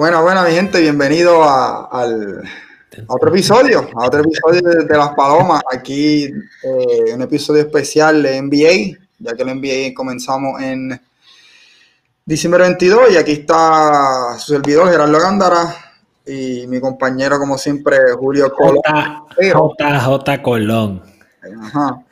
Bueno, bueno, mi gente, bienvenido a, al, a otro episodio, a otro episodio de, Las Palomas. Aquí eh, un episodio especial de NBA, ya que el NBA comenzamos en diciembre 22 y aquí está su servidor Gerardo Gándara y mi compañero, como siempre, Julio Colón. JJ Colón. Ajá.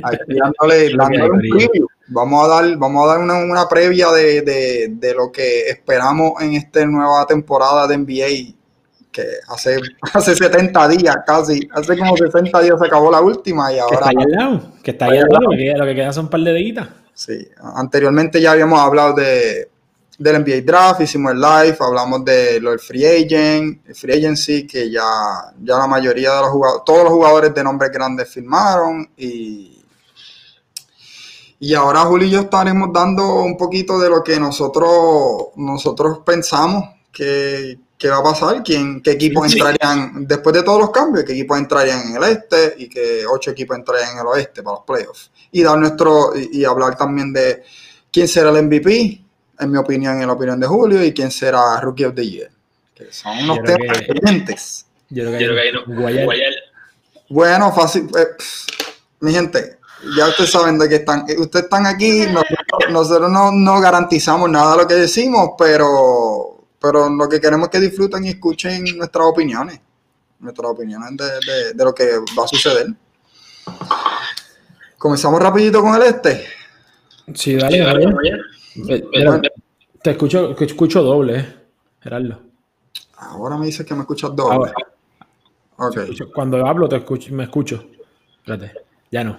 Aquí dándole, dándole un preview Vamos a dar, vamos a dar una, previa de, lo que esperamos en esta nueva temporada de NBA, que hace, hace 70 días casi, hace como 60 días se acabó la última y ahora... Que está ahí al lado, que está ahí al lado, lo que queda son un par de deditas. Sí, anteriormente ya habíamos hablado de, del NBA Draft, hicimos el live, hablamos de lo del free agent, el free agency, que ya, ya la mayoría de los jugadores, todos los jugadores de nombres grandes firmaron y y ahora Julio y yo estaremos dando un poquito de lo que nosotros, nosotros pensamos que, va a pasar, quién, qué equipos entrarían, después de todos los cambios, qué equipos entrarían en el este y qué ocho equipos entrarían en el oeste para los playoffs. Y dar nuestro, y, hablar también de quién será el MVP, en mi opinión, en la opinión de Julio, y quién será Rookie of the Year. Que son unos temas pendientes. Yo creo que, Bueno, fácil. Eh, mi gente, ya ustedes saben de qué están. Eh, ustedes están aquí, nosotros, no, garantizamos nada de lo que decimos, pero, pero lo que queremos es que disfruten y escuchen nuestras opiniones. Nuestras opiniones de, lo que va a suceder. Comenzamos rapidito con el este. Sí, dale, dale. Eh, te escucho, escucho doble, eh, Gerardo. Ahora me dices que me escuchas doble. Okay. Cuando hablo te escucho, me escucho. Espérate, ya no.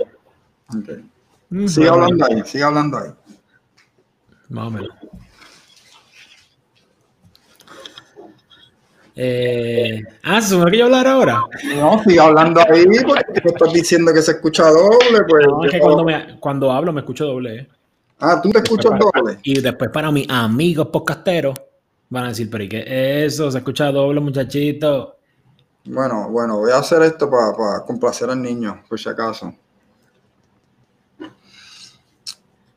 Mm, sigue hablando ahí, sigue hablando ahí. Más o menos. Eh, ah, ¿se que yo hablar ahora? No, sigue hablando ahí porque tú estás diciendo que se escucha doble. Pues, no, es que cuando, me, cuando, hablo me escucho doble. ¿eh? Ah, tú te escuchas doble. Y después para mis amigos podcasteros van a decir, pero ¿y qué eso? ¿Se escucha doble, muchachito? Bueno, bueno, voy a hacer esto para, para complacer al niño, por si acaso.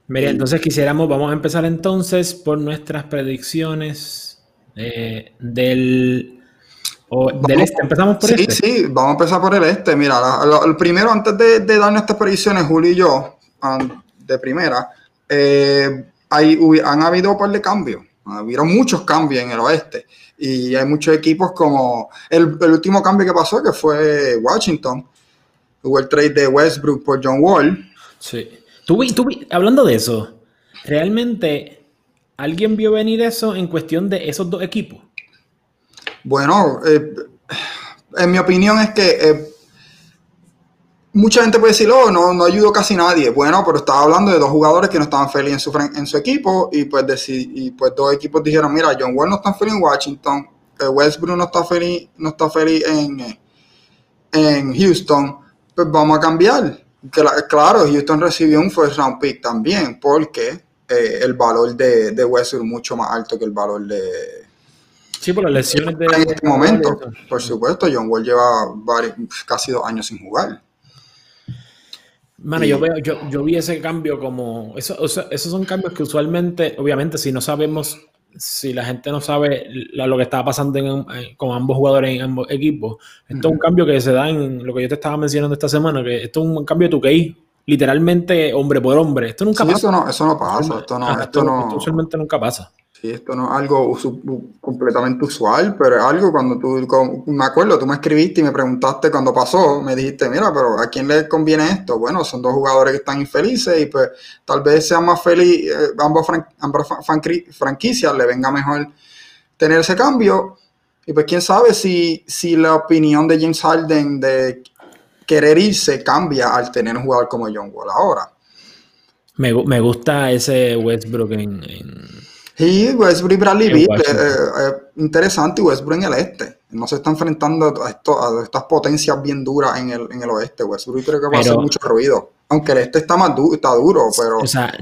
Mira, entonces quisiéramos, vamos a empezar entonces por nuestras predicciones eh, del, del este. Empezamos por sí, este. Sí, vamos a empezar por el este. Mira, el primero, antes de, dar nuestras predicciones, Julio y yo, de primera, eh, hay, han habido un par de cambios. Habido muchos cambios en el oeste. Y hay muchos equipos como el, el último cambio que pasó, que fue Washington. Hubo el trade de Westbrook por John Wall. Sí. Tú, tú, hablando de eso, ¿realmente alguien vio venir eso en cuestión de esos dos equipos? Bueno, eh, en mi opinión es que eh, mucha gente puede decir, oh, no, no ayudó casi nadie. Bueno, pero estaba hablando de dos jugadores que no estaban felices en su, equipo y pues, y pues dos equipos dijeron, mira, John Wall no está feliz en Washington, eh, Westbrook no está feliz, no está feliz en, en Houston, pues vamos a cambiar claro, Houston recibió un first round pick también, porque eh, el valor de, de Westbrook es mucho más alto que el valor de. Sí, por las lesiones de. En este momento, por supuesto, John Wall lleva casi dos años sin jugar. Bueno, yo, veo, yo, yo vi ese cambio como. Eso, esos son cambios que usualmente, obviamente, si no sabemos si la gente no sabe lo que estaba pasando con ambos jugadores en ambos equipos, esto es un cambio que se da en lo que yo te estaba mencionando esta semana, que esto es un cambio de tu literalmente hombre por hombre. Esto nunca pasa. Eso no, eso no pasa, esto no, esto, no, usualmente nunca pasa. Sí, esto no es algo completamente usual, pero es algo cuando tú, me acuerdo, tú me escribiste y me preguntaste cuando pasó, me dijiste, mira, pero ¿a quién le conviene esto? Bueno, son dos jugadores que están infelices y pues tal vez sean más felices, eh, ambos, franquicias le venga mejor tener ese cambio. Y pues quién sabe si, si la opinión de James Harden de querer irse cambia al tener un jugador como John Wall ahora. Me, me gusta ese Westbrook en Sí, Westbrook y Bradley Beal, eh, eh, interesante, Westbrook en el este. No se está enfrentando a, a estas potencias bien duras en el, en el oeste. Westbrook creo que va a hacer mucho ruido. Aunque el este está más está duro, pero está,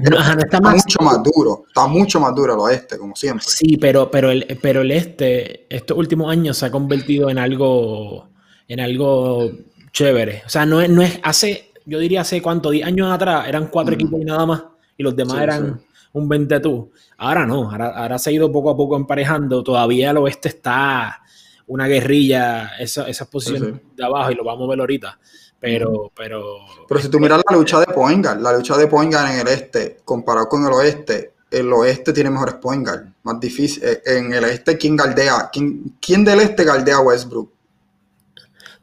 mucho más duro. Está mucho más duro el oeste, como siempre. Sí, pero, pero, el, pero el este, estos últimos años se ha convertido en algo, en algo chévere. O sea, no es, no es hace, yo diría hace cuánto, 10 años atrás eran cuatro equipos y nada más, y los demás eran un 20 tú. Ahora no, ahora, se ha ido poco a poco emparejando. Todavía el oeste está una guerrilla, esa, esas posiciones de abajo, y lo vamos a ver ahorita. Pero, pero. Pero si tú miras la lucha de Poingal, la lucha de Poingal en el este, comparado con el oeste, el oeste tiene mejores Poingal, más difícil. Eh, en el este, ¿quién galdea? ¿Quién, quién del este galdea a Westbrook?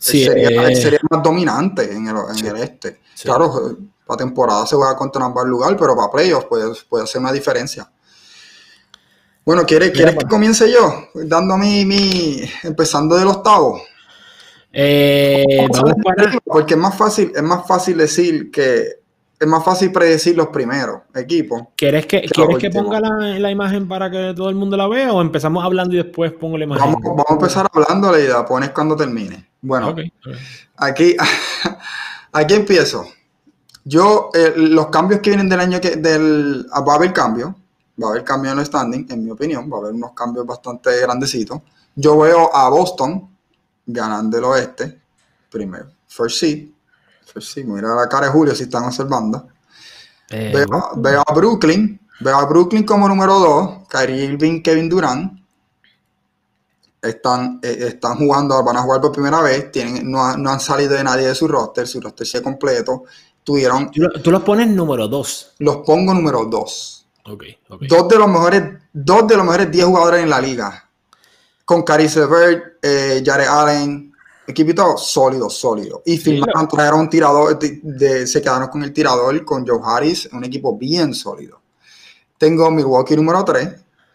Sí, sería, eh, sería, más dominante en el, en el este. Claro, para temporada se va contra un lugar, pero para playoffs puede, puede hacer una diferencia. Bueno, ¿quieres, ¿quieres que pues. comience yo? Dando mi, mi empezando del octavo. Eh, porque es más fácil, es más fácil decir que es más fácil predecir los primeros equipos. ¿Quieres que, ¿quieres que ponga la, la, imagen para que todo el mundo la vea o empezamos hablando y después pongo la imagen? Vamos, vamos a empezar hablándola y la pones cuando termine. Bueno, aquí, aquí empiezo. Yo, eh, los cambios que vienen del año que del, va a haber cambio, va a haber cambio en el standing, en mi opinión, va a haber unos cambios bastante grandecitos. Yo veo a Boston ganando el oeste, primero, first seed, first seed, mira la cara de Julio si están observando. Eh, veo, a Brooklyn, veo a Brooklyn como número 2, Kyrie Irving, Kevin Durant. Están, eh, están jugando, van a jugar por primera vez, tienen, no, no, han salido de nadie de su roster, su roster se completo. Tuvieron, ¿Tú, los pones número 2. Los pongo número 2. Dos de los mejores, dos de los mejores 10 jugadores en la liga. Con Caris Levert, eh, Jared Allen, equipito sólido, sólido. Y firmaron, trajeron un tirador, de, se quedaron con el tirador, con Joe Harris, un equipo bien sólido. Tengo Milwaukee número 3,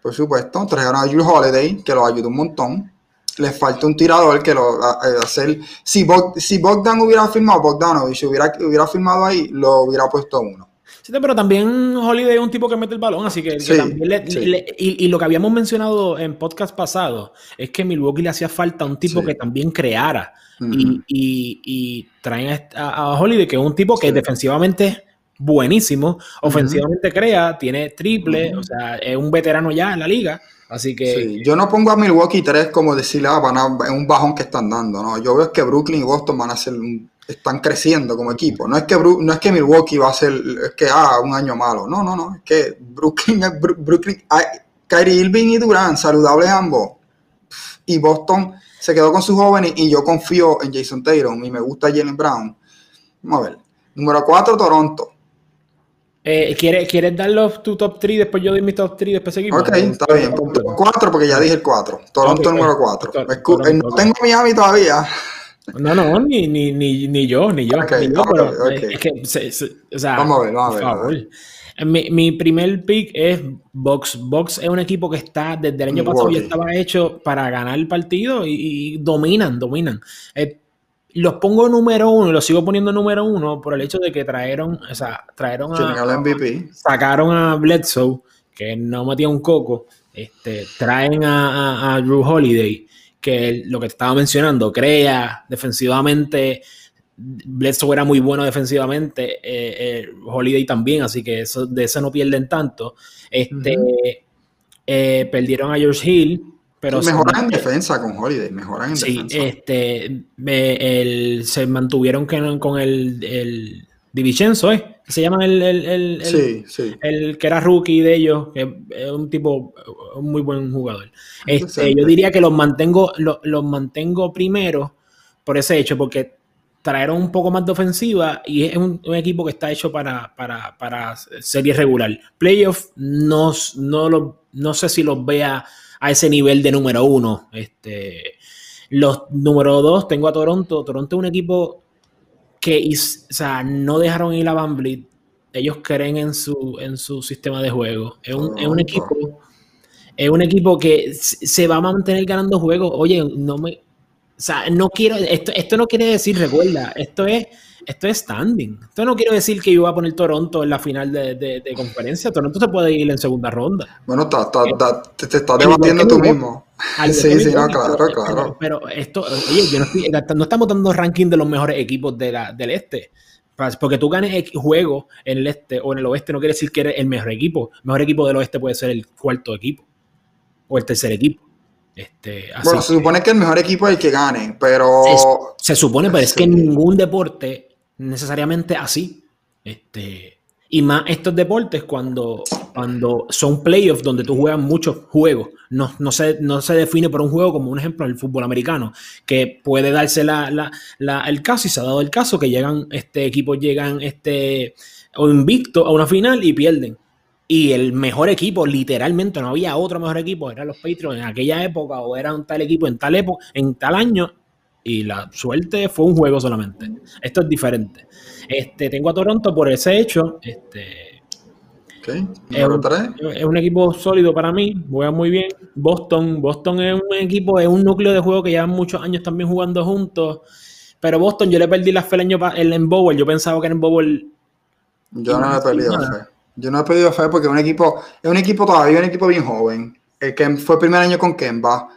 por supuesto. Trajeron a Jules Holiday, que lo ayudó un montón. Les falta un tirador que lo hacer. Si, si Bogdan hubiera firmado, Bogdanovich hubiera, hubiera firmado ahí, lo hubiera puesto uno pero también Holiday es un tipo que mete el balón, así que, también y, lo que habíamos mencionado en podcast pasado es que Milwaukee le hacía falta un tipo que también creara. y, traen a, Holiday, que es un tipo que defensivamente buenísimo, ofensivamente crea, tiene triple, o sea, es un veterano ya en la liga. Así que. yo no pongo a Milwaukee 3 como decirle, ah, van a, un bajón que están dando, ¿no? Yo veo que Brooklyn y Boston van a ser un están creciendo como equipo. No es que, no es que Milwaukee va a ser es que ah, un año malo. No, no, no. Es que Brooklyn, Brooklyn Kyrie Irving y Durant, saludables ambos. Y Boston se quedó con sus jóvenes y yo confío en Jason Taylor y me gusta Jalen Brown. Vamos a ver. Número 4, Toronto. Eh, ¿quieres, ¿Quieres dar los, tu top 3? Después yo doy mi top 3 después seguimos. Ok, está bien. 4 porque ya dije el 4. Toronto número 4. No tengo Miami todavía. No, no, ni, ni, ni, ni yo, ni yo. ni yo pero es que, o sea, vamos a ver, vamos a ver. Mi, mi, primer pick es Box. Box es un equipo que está desde el año pasado ya estaba hecho para ganar el partido y, dominan, dominan. Eh, los pongo número uno y los sigo poniendo número uno por el hecho de que trajeron, o sea, trajeron a, MVP. sacaron a Bledsoe, que no metía un coco, este, traen a, a, a Drew Holiday que lo que te estaba mencionando, crea defensivamente. Bledsoe era muy bueno defensivamente, eh, eh, Holiday también, así que eso, de eso no pierden tanto. Este, eh, perdieron a George Hill, pero... mejoran en defensa con Holiday, mejoran en sí, Este, se mantuvieron con el, el Divincenzo, ¿eh? Se llama el, el, el, que era rookie de ellos, que es un tipo, un muy buen jugador. Este, yo diría que los mantengo, los, mantengo primero por ese hecho, porque trajeron un poco más de ofensiva y es un, equipo que está hecho para, para, para serie regular. Playoff no, no, no sé si los vea a ese nivel de número uno. Este, los número dos tengo a Toronto. Toronto es un equipo que o sea, no dejaron ir a Van Ellos creen en su, en su sistema de juego. Es un, es un equipo. Es un equipo que se va a mantener ganando juegos. Oye, no me. O sea, no quiero. Esto, esto no quiere decir, recuerda, esto es esto es standing. Esto no quiero decir que yo voy a poner Toronto en la final de, de, conferencia. Toronto se puede ir en segunda ronda. Bueno, te, estás debatiendo tú mismo. Sí, sí, no, claro, claro. Pero, esto, oye, yo no, estoy, no estamos dando ranking de los mejores equipos de la, del este. Porque tú ganes juego en el este o en el oeste no quiere decir que eres el mejor equipo. El mejor equipo del oeste puede ser el cuarto equipo o el tercer equipo. Este, bueno, se supone que el mejor equipo es el que gane, pero... Se, supone, pero es que en ningún deporte necesariamente así. Este, y más estos deportes cuando cuando son playoffs donde tú juegas muchos juegos. No, no, se, no se define por un juego como un ejemplo el fútbol americano, que puede darse la, el caso y se ha dado el caso que llegan, este equipos llegan este, invicto a una final y pierden. Y el mejor equipo, literalmente, no había otro mejor equipo, eran los Patriots en aquella época o era un tal equipo en tal época, en tal año, y la suerte fue un juego solamente. Esto es diferente. Este, tengo a Toronto por ese hecho. Este, es, un, equipo sólido para mí, juega muy bien. Boston, Boston es un equipo, es un núcleo de juego que llevan muchos años también jugando juntos. Pero Boston, yo le perdí la fe el año en Bowl. Yo pensaba que en Bowl. Yo no le he perdido fe. Yo no he perdido fe porque es un equipo, es un equipo todavía un equipo bien joven. El que fue el primer año con Kemba.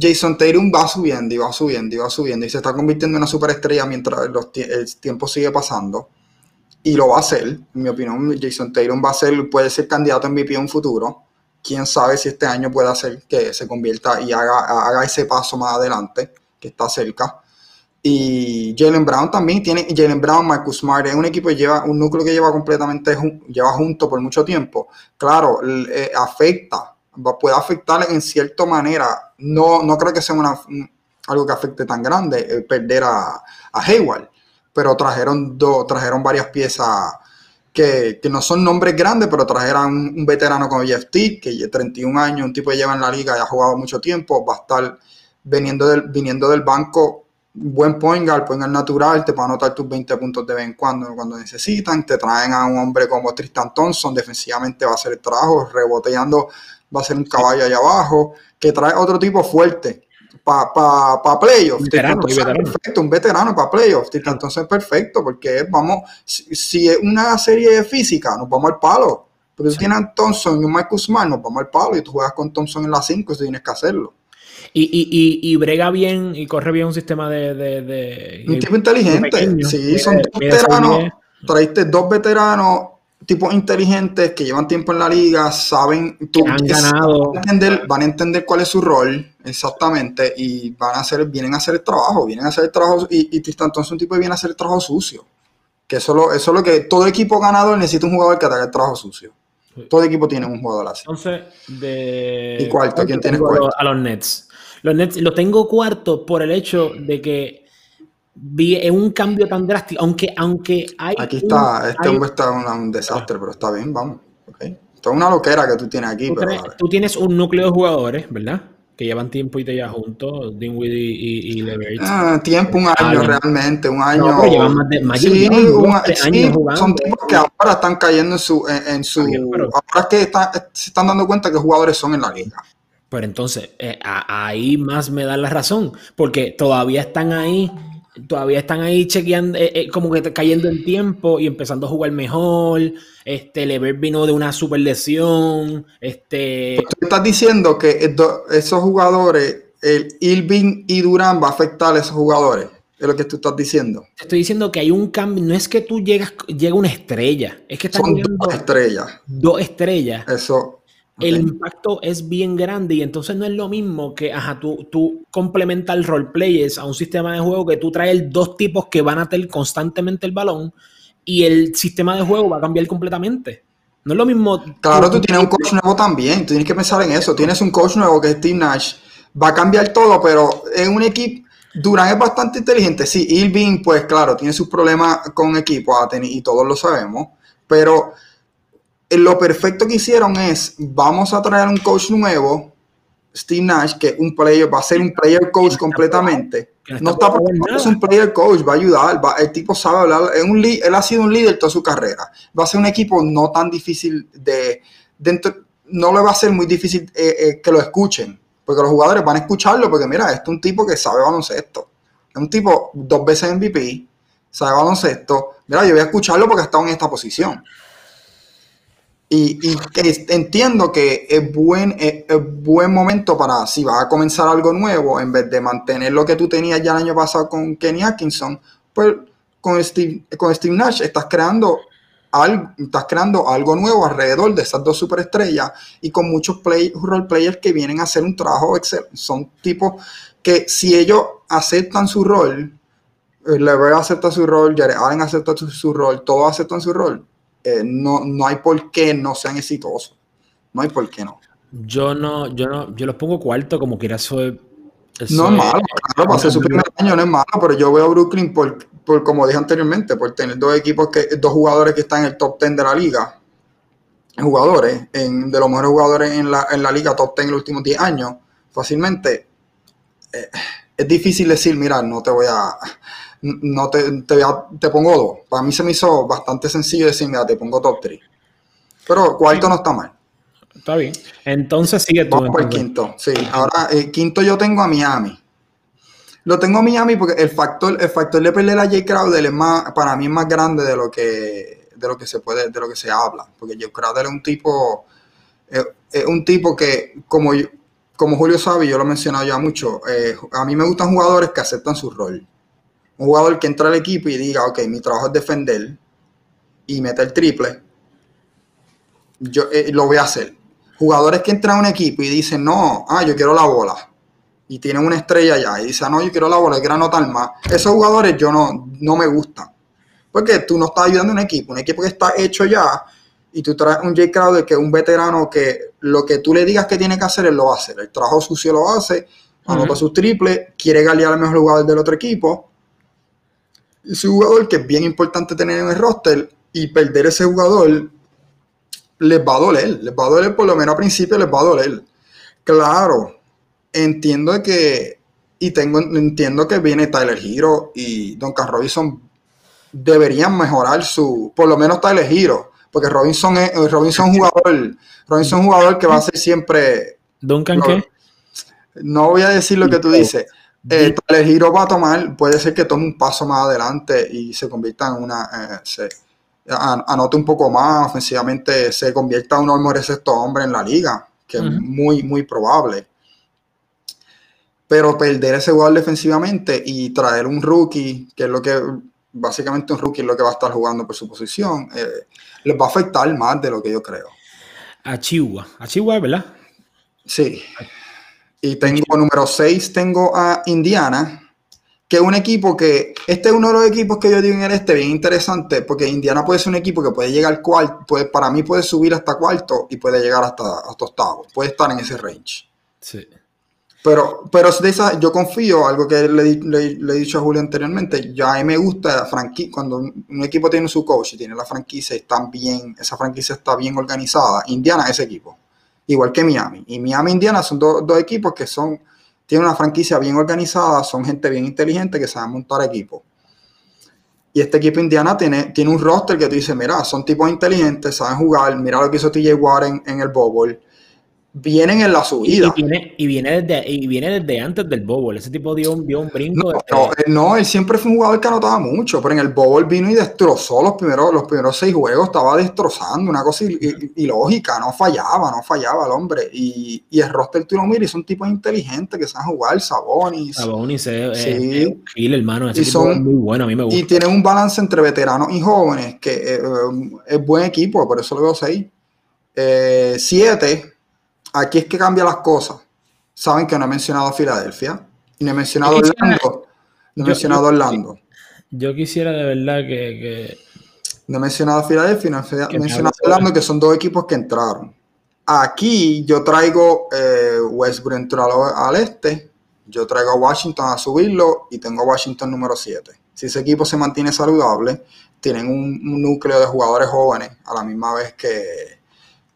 Jason Tatum va subiendo y va subiendo y va subiendo y se está convirtiendo en una superestrella mientras el tiempo sigue pasando y lo va a hacer, en mi opinión, Jason Tatum va a ser, puede ser candidato a MVP en un futuro. Quién sabe si este año puede hacer que se convierta y haga, haga ese paso más adelante, que está cerca. Y Jalen Brown también tiene, Jalen Brown, Marcus Smart, es un equipo que lleva, un núcleo que lleva completamente, lleva junto por mucho tiempo. Claro, eh, afecta, puede afectar en cierta manera. No, no creo que sea una, algo que afecte tan grande eh, perder a, Hayward pero trajeron, trajeron varias piezas que, no son nombres grandes, pero trajeron un, veterano como Jeff T, que 31 años, un tipo que lleva en la liga y ha jugado mucho tiempo, va a estar viniendo del, viniendo del banco, buen point guard, point guard natural, te a anotar tus 20 puntos de vez en cuando cuando necesitan, te traen a un hombre como Tristan Thompson, defensivamente va a hacer el trabajo, reboteando va a ser un caballo allá abajo, que trae otro tipo fuerte, para pa, pa playoffs. Perfecto, un veterano para playoffs. Entonces es perfecto porque vamos, si, es una serie de física, nos vamos al palo. Porque si tienes a Thompson y un Marcus Smart, nos vamos al palo y tú juegas con Thompson en la 5 y tienes que hacerlo. Y, y, y, brega bien y corre bien un sistema de. de, un tipo inteligente. sí, son dos veteranos. Traiste dos veteranos tipos inteligentes que llevan tiempo en la liga, saben, tú, han ganado. Van a, entender, van a entender cuál es su rol exactamente y van a hacer, vienen a hacer el trabajo, vienen a hacer el trabajo y, y Tristan Thompson un tipo que viene a hacer el trabajo sucio. Que eso, eso es lo que todo equipo ganador necesita un jugador que haga el trabajo sucio. Todo equipo tiene un jugador así. Entonces, de... ¿Y cuarto? ¿Quién tiene cuarto? A los Nets. Los Nets lo tengo cuarto por el hecho de que vi un cambio tan drástico, aunque, aunque hay... Aquí está, este hombre está un, un desastre, pero está bien, vamos. Okay. Esto es una loquera que tú tienes aquí. Tú, pero, tienes, tú tienes un núcleo de jugadores, ¿verdad? Que llevan tiempo y te llevan juntos, Dinwiddie y, y, Leverage. Ah, tiempo, un año realmente, un año. No, pero llevan más de más sí, un, años jugando. Son tipos que ahora están cayendo en su. En, en su ahora es que está, se están dando cuenta que jugadores son en la liga. Pero entonces, eh, ahí más me da la razón, porque todavía están ahí todavía están ahí chequeando, eh, eh, como que cayendo en tiempo y empezando a jugar mejor. Este, Lever vino de una super lesión. Este... Tú estás diciendo que esos jugadores, el Irving y Durán va a afectar a esos jugadores. Es lo que tú estás diciendo. Estoy diciendo que hay un cambio. No es que tú llegas, llega una estrella. Es que están Son dos estrellas. Dos estrellas. Eso el impacto es bien grande y entonces no es lo mismo que ajá, tú, tú complementas el roleplayers a un sistema de juego que tú traes dos tipos que van a tener constantemente el balón y el sistema de juego va a cambiar completamente. No es lo mismo. Claro, tú tienes un coach nuevo también, tú tienes que pensar en eso. Tienes un coach nuevo que es Steve Nash, va a cambiar todo, pero en un equipo. Durán es bastante inteligente. Sí, Irving, pues claro, tiene sus problemas con equipo y todos lo sabemos, pero lo perfecto que hicieron es, vamos a traer un coach nuevo, Steve Nash, que un player, va a ser un player coach completamente. No está es un player coach, va a ayudar, el tipo sabe hablar, es un, él ha sido un líder toda su carrera. Va a ser un equipo no tan difícil de, dentro, no le va a ser muy difícil eh, eh, que lo escuchen, porque los jugadores van a escucharlo, porque mira, este es un tipo que sabe baloncesto, es un tipo dos veces MVP, sabe baloncesto, mira, yo voy a escucharlo porque ha estado en esta posición. Y, entiendo que es buen, es, buen momento para, si vas a comenzar algo nuevo, en vez de mantener lo que tú tenías ya el año pasado con Kenny Atkinson, pues con Steve, con Steve Nash estás creando, algo, estás creando algo nuevo alrededor de esas dos superestrellas y con muchos play, role players que vienen a hacer un trabajo excelente. Son tipos que si ellos aceptan su rol, eh, LeBron acepta su rol, Jared acepta su, su rol, todos aceptan su rol, eh, no, no hay por qué no sean exitosos. No hay por qué no. Yo no, yo no, yo los pongo cuarto como quiera soy. no es malo, claro, para ser su primer año no es malo, pero yo veo a Brooklyn por, por, como dije anteriormente, por tener dos equipos que, dos jugadores que están en el top 10 de la liga, jugadores, en, de los mejores jugadores en la, en la liga top 10 en los últimos 10 años, fácilmente. Eh, es difícil decir, mira, no te voy a, no te, te, te, pongo dos. Para mí se me hizo bastante sencillo decir, mira, te pongo top 3. Pero cuarto no está mal. Está bien. Entonces sigue tú. Vamos por el quinto. Sí, ahora el eh, quinto yo tengo a Miami. Lo tengo a Miami porque el factor, el factor de perder a Jay Crowder es más, para mí es más grande de lo que, de lo que se puede, de lo que se habla. Porque Jay Crowder es un tipo, es un tipo que, como, como Julio sabe, yo lo he mencionado ya mucho, eh, a mí me gustan jugadores que aceptan su rol. Un jugador que entra al equipo y diga, ok, mi trabajo es defender y meter triple, yo eh, lo voy a hacer jugadores que entran a un equipo y dicen, no, ah, yo quiero la bola. Y tienen una estrella allá y dicen, ah, no, yo quiero la bola, quiero anotar más. Esos jugadores yo no, no me gustan. Porque tú no estás ayudando a un equipo, un equipo que está hecho ya y tú traes un Jay Crowder que es un veterano que lo que tú le digas que tiene que hacer, él lo va a hacer. El trabajo sucio lo hace, anota sus triples, quiere galear al mejor jugador del otro equipo. Es un jugador que es bien importante tener en el roster y perder ese jugador les va a doler, les va a doler, por lo menos al principio les va a doler. Claro, entiendo que, y tengo, entiendo que viene Tyler Hero y Duncan Robinson deberían mejorar su, por lo menos Tyler Hero, porque Robinson es Robinson jugador, Robinson jugador que va a ser siempre. ¿Duncan qué? No voy a decir lo que tú dices. Eh, Tyler Hero va a tomar, puede ser que tome un paso más adelante y se convierta en una. Eh, anote un poco más, ofensivamente se convierta en un hombre sexto hombre en la liga, que es muy, muy probable. Pero perder ese jugador defensivamente y traer un rookie, que es lo que básicamente un rookie es lo que va a estar jugando por su posición, eh, les va a afectar más de lo que yo creo. A Chihuahua, a Chihuahua, ¿verdad? Sí. Y tengo número 6, tengo a Indiana que un equipo que, este es uno de los equipos que yo digo en el este, bien interesante, porque Indiana puede ser un equipo que puede llegar cuarto, puede, para mí puede subir hasta cuarto y puede llegar hasta, hasta octavo, puede estar en ese range. Sí. Pero, pero de esa, yo confío, algo que le, le, he dicho a Julio anteriormente, ya a mí me gusta cuando un equipo tiene su coach y tiene la franquicia, están bien, esa franquicia está bien organizada, Indiana es ese equipo, igual que Miami. Y Miami e Indiana son dos equipos que son tiene una franquicia bien organizada, son gente bien inteligente que sabe montar equipos. Y este equipo Indiana tiene, tiene un roster que tú dices, mira, son tipos inteligentes, saben jugar, mira lo que hizo TJ Warren en el Bowl vienen en la subida. Y, viene, y, viene, desde, y viene desde antes del Bowl. Ese tipo dio un, dio un brinco. No, él, siempre fue un jugador que anotaba mucho, pero en el Bowl vino y destrozó los primeros, los primeros seis juegos, estaba destrozando, una cosa ilógica, no fallaba, no fallaba el hombre. Y, y el roster tú lo miras y son tipos inteligentes que saben jugar, Sabonis. Sabonis es, sí. es, hermano. Ese y son, muy bueno, a mí me gusta. Y tienen un balance entre veteranos y jóvenes, que eh, es buen equipo, por eso lo veo seis. Eh, siete aquí es que cambia las cosas. Saben que no he mencionado a Filadelfia y no he mencionado Orlando. No he mencionado Orlando. Yo quisiera de verdad que, No he mencionado a Filadelfia y no he mencionado a Orlando, que son dos equipos que entraron. Aquí yo traigo eh, Westbrook entró al, este, yo traigo a Washington a subirlo y tengo a Washington número 7. Si ese equipo se mantiene saludable, tienen un núcleo de jugadores jóvenes a la misma vez que,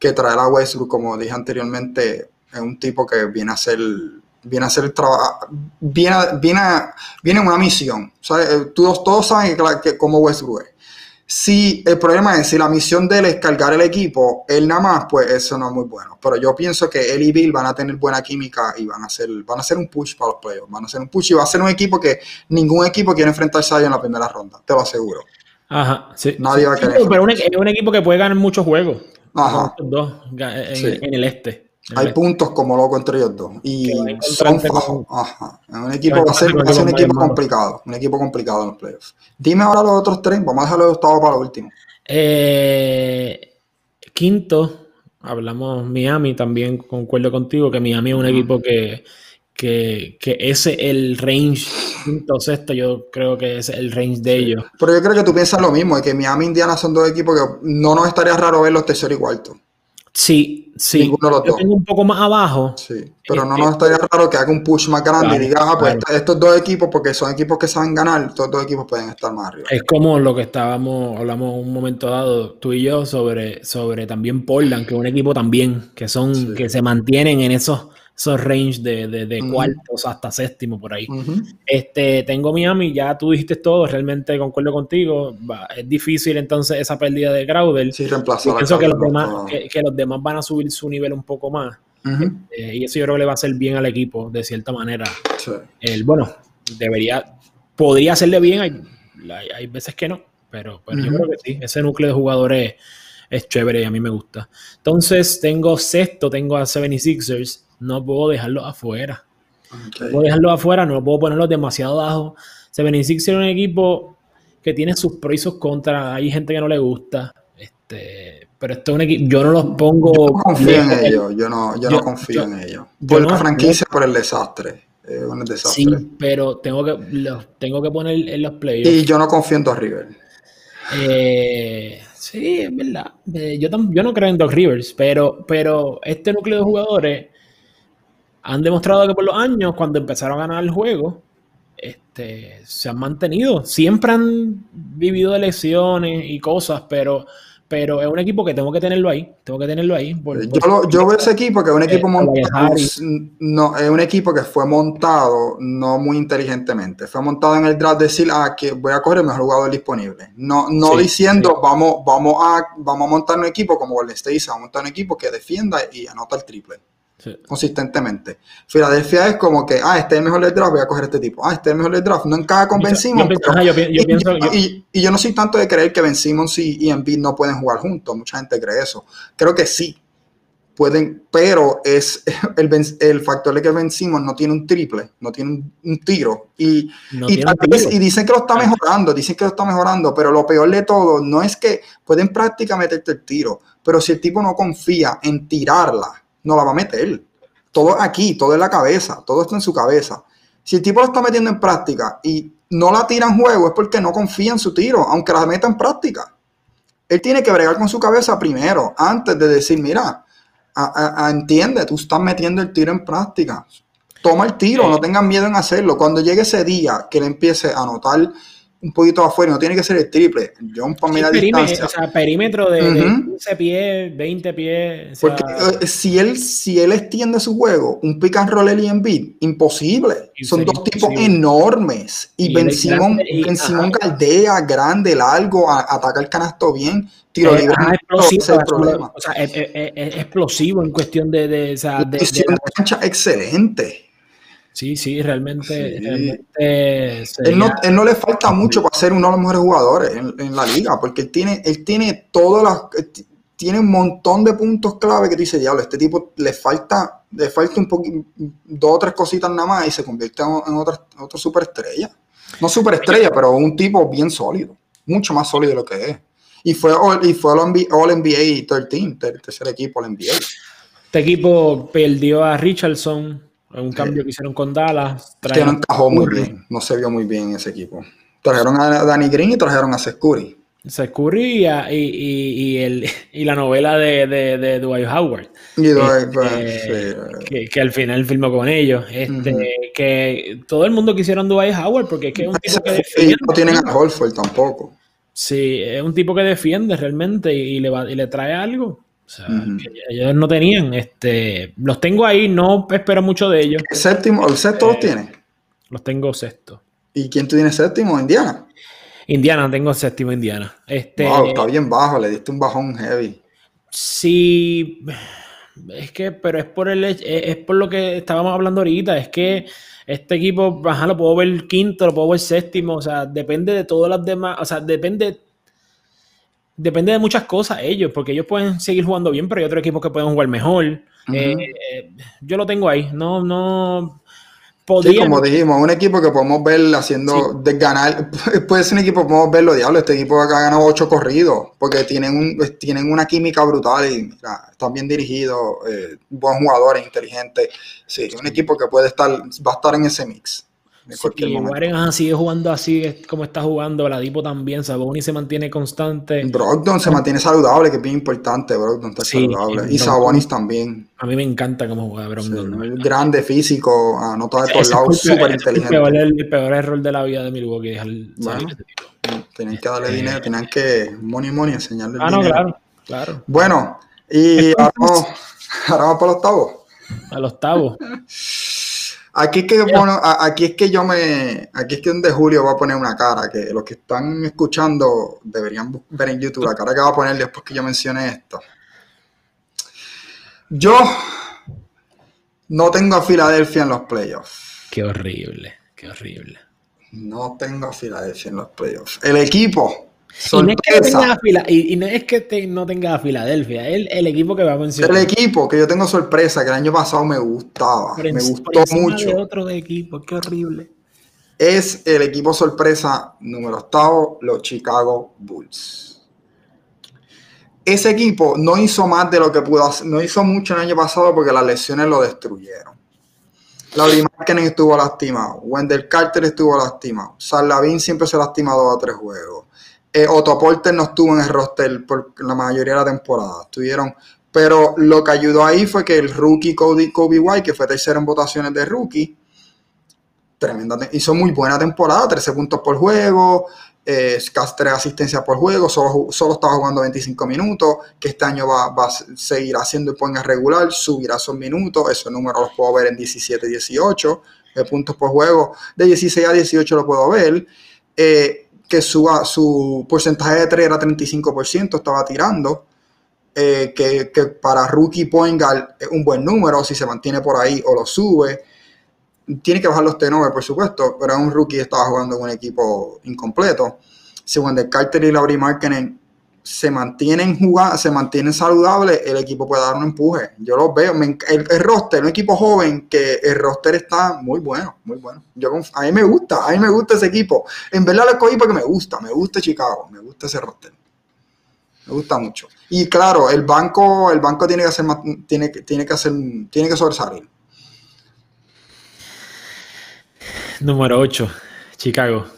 que traer a Westbrook, como dije anteriormente, es un tipo que viene a hacer viene a hacer trabajo, viene, viene, viene una misión. Eh, todos, todos saben que, que como Westbrook es. Si el problema es si la misión de él es cargar el equipo, él nada más, pues eso no es muy bueno. Pero yo pienso que él y Bill van a tener buena química y van a hacer, van a hacer un push para los playoffs. Van a hacer un push y va a ser un equipo que ningún equipo quiere enfrentarse a ellos en la primera ronda, te lo aseguro. Ajá, sí. Nadie va a querer. Pero es un equipo que puede ganar muchos juegos. Ajá. Dos en, el este. Hay puntos como loco entre ellos dos. Y son Ajá. Un equipo va a ser, un equipo complicado. Un equipo complicado en los playoffs. Dime ahora los otros tres. Vamos a dejarlo de octavo para lo último. Eh, quinto, hablamos Miami. También concuerdo contigo que Miami es un equipo que, que, que ese el range quinto sexto, yo creo que es el range de ellos. Pero yo creo que tú piensas lo mismo, de que Miami e Indiana son dos equipos que no nos estaría raro ver los tercero y cuarto. Sí, sí. Ninguno de los yo dos. tengo un poco más abajo. Sí, pero no nos estaría raro que haga un push más grande Claro, y diga, ah, pues claro. estos dos equipos, porque son equipos que saben ganar, estos dos equipos pueden estar más arriba. Es como lo que estábamos, hablamos un momento dado, tú y yo, sobre, sobre también Portland, que es un equipo también, que son, Sí. que se mantienen en esos, esos range de, de, de Ujú. cuartos hasta séptimo por ahí. Ujú. Este, tengo Miami, ya tú dijiste todo, realmente concuerdo contigo. va, es difícil entonces esa pérdida de Crowder. Sí, reemplazar pienso que los, demás, que, que los demás van a subir su nivel un poco más. Ujú. eh, y eso yo creo que le va a hacer bien al equipo, de cierta manera. Sí. El, bueno, debería, podría hacerle bien, hay, hay, veces que no, pero, pero yo creo que sí, ese núcleo de jugadores es chévere y a mí me gusta. Entonces tengo sexto, tengo a 76ers, no puedo dejarlo afuera. No puedo dejarlo afuera, no puedo ponerlos demasiado abajo. 76ers es un equipo que tiene sus pros y sus contras, hay gente que no le gusta, este, pero esto es un equipo, yo no los pongo... Yo no confío en ellos, yo no, yo Yo- no confío yo- en ellos. yo Por no- la franquicia, por el desastre. Es un desastre. Sí, pero tengo que, los tengo que poner en los playoffs. Y yo no confío en Dos River. Eh, sí, es verdad. Eh, yo, tam- yo no creo en Doc Rivers, pero, pero este núcleo de jugadores han demostrado que por los años, cuando empezaron a ganar el juego, este, se han mantenido. Siempre han vivido de lesiones y cosas, pero, pero es un equipo que tengo que tenerlo ahí. Tengo que tenerlo ahí. por- Yo, lo- yo veo ese equipo que es un equipo Eh, montado, Harris. no, es un equipo que fue montado no muy inteligentemente. Fue montado en el draft de decir, ah, que voy a coger el mejor jugador disponible. No, no Sí, diciendo, vamos, vamos, a, vamos a montar un equipo como Golden State vamos a montar un equipo que defienda y anota el triple Sí. consistentemente. Filadelfia es como que, ah, este es el mejor del draft, voy a coger este tipo. Ah, este es el mejor del draft. No encaja con Ben Simmons, y, yo- no soy tanto de creer que Ben Simmons y, y Embiid no pueden jugar juntos. Mucha gente cree eso. Creo que sí. Pueden, pero es el, el factor de que Ben Simmons no tiene un triple, no tiene un, un tiro. Y, No y, tiene tal un vez- tiro. y dicen que lo está Ah. mejorando, dicen que lo está mejorando, pero lo peor de todo no es que pueden práctica meterte el tiro, pero si el tipo no confía en tirarla, no la va a meter. Todo aquí, todo en la cabeza, todo está en su cabeza. Si el tipo lo está metiendo en práctica y no la tira en juego, es porque no confía en su tiro, aunque la meta en práctica. Él tiene que bregar con su cabeza primero, antes de decir, mira, a- a- a- entiende, tú estás metiendo el tiro en práctica. Toma el tiro, no tengan miedo en hacerlo. Cuando llegue ese día que le empiece a anotar un poquito afuera, no tiene que ser el triple. Yo para Sí, perime- distancia. o sea, perímetro de, de Ujú. 15 pies, 20 pies. o sea, Porque eh, si él, si él extiende su juego, un pick and roll y Embiid, imposible. Son dos tipos enormes. Y, Y Ben Simón, galdea, grande, largo, a- ataca el canasto bien, tiro eh, libre. explosivo, es el problema. o sea, es, es- es- es explosivo en cuestión de, de, o sea, de- de la- de cancha excelente. Sí, sí, realmente, Sí. realmente Él no, él no le falta mucho para ser uno de los mejores jugadores en, en la liga, porque él tiene, él tiene todas las, tiene un montón de puntos clave que tú dices, diablo, este tipo le falta, le falta un poquito, dos o tres cositas nada más y se convierte en, en otra, otra superestrella. No superestrella, pero un tipo bien sólido, mucho más sólido de lo que es. Y fue All, y fue all NBA, All NBA 13, ter- tercer equipo All NBA. este equipo perdió a Richardson un cambio que hicieron con Dallas. Que no encajó muy bien, no se vio muy bien en ese equipo. Trajeron a Danny Green y trajeron a Seth Curry. Se Curry y, y, y, el, y la novela de, de, de Dwight Howard. Y Dwight, Este, sí. que, que al final filmó con ellos. Este. Que todo el mundo quisieron Dwight Howard porque es que es un tipo que defiende. no tienen a Holford tampoco. Sí, es un tipo que defiende realmente y le, va, y le trae algo. O sea, ellos no tenían. Este, los tengo ahí, no espero mucho de ellos. El séptimo, el sexto los tiene. Los tengo sexto. ¿Y quién tú tienes séptimo? Indiana. Indiana, tengo séptimo Indiana. Este, Wow, está bien bajo, le diste un bajón heavy. Sí, es que, pero es por el es, es por lo que estábamos hablando ahorita, es que este equipo, ajá, lo puedo ver quinto, lo puedo ver séptimo, o sea, depende de todas las demás, o sea, depende, depende de muchas cosas ellos, porque ellos pueden seguir jugando bien, pero hay otros equipos que pueden jugar mejor. Eh, eh, yo lo tengo ahí, no, no, Sí, como dijimos, un equipo que podemos ver haciendo de ganar, puede ser un equipo que podemos verlo, diablo, este equipo ha ganado ocho corridos, porque tienen un, tienen una química brutal y están bien dirigidos, eh, buenos jugadores, inteligentes. Sí, un equipo que puede estar, va a estar en ese mix. Sí, Warren sigue jugando así como está jugando, Dipo también, Saboni se mantiene constante. Brogdon se mantiene saludable, que es bien importante, Brogdon está saludable. Y Sabonis también. A mí me encanta cómo juega Brogdon. grande, físico, anota de todos lados, súper inteligente. El peor, error de la vida de Milwaukee es el bueno, Tienen que darle dinero, tienen que money money enseñarle ah, no, claro, claro. Bueno, y ahora vamos, ahora vamos para el octavo. Al octavo. Aquí es que aquí es que yo me, aquí es que donde Julio va a poner una cara que los que están escuchando deberían ver en YouTube la cara que va a poner después que yo mencione esto. Yo no tengo a Filadelfia en los playoffs. Qué horrible, qué horrible. No tengo a Filadelfia en los playoffs. El equipo y no, es que tenga y, no es que no tenga a Filadelfia, es el, equipo que va a mencionar. El equipo que yo tengo sorpresa, que el año pasado me gustaba, me gustó mucho. De otro equipo, qué horrible. Es el equipo sorpresa número octavo, los Chicago Bulls. Ese equipo no hizo más de lo que pudo hacer, no hizo mucho el año pasado porque las lesiones lo destruyeron. Laurie Markkinen estuvo lastimado, Wendell Carter estuvo lastimado, Lavin siempre se ha lastimado a tres juegos. Eh, Otto Porter no estuvo en el roster por la mayoría de la temporada. Estuvieron, pero lo que ayudó ahí fue que el rookie Kobe, Kobe White, que fue tercero en votaciones de rookie, tremenda, hizo muy buena temporada, 13 puntos por juego, eh, casi 3 asistencias por juego, solo, solo, estaba jugando 25 minutos, que este año va, va, a seguir haciendo y ponga regular, subirá esos minutos, esos números los puedo ver en 17, 18 eh, puntos por juego, de 16 a 18 lo puedo ver. Eh, que su, su porcentaje de 3 era 35%, estaba tirando, eh, que, para rookie point es un buen número, si se mantiene por ahí o lo sube. Tiene que bajar los tenores, por supuesto, pero un rookie estaba jugando en un equipo incompleto. Según de Carter y Laurie Markkinen se mantienen jugando, se mantienen saludables, el equipo puede dar un empuje. Yo lo veo. el, el, roster, un equipo joven que el roster está muy bueno, muy bueno. A mí me gusta, a mí me gusta ese equipo. En verdad lo escogí porque me gusta, me gusta Chicago, me gusta ese roster. Me gusta mucho. Y claro, el banco, el banco tiene que hacer tiene, tiene que hacer, tiene que sobresalir. Número 8, Chicago.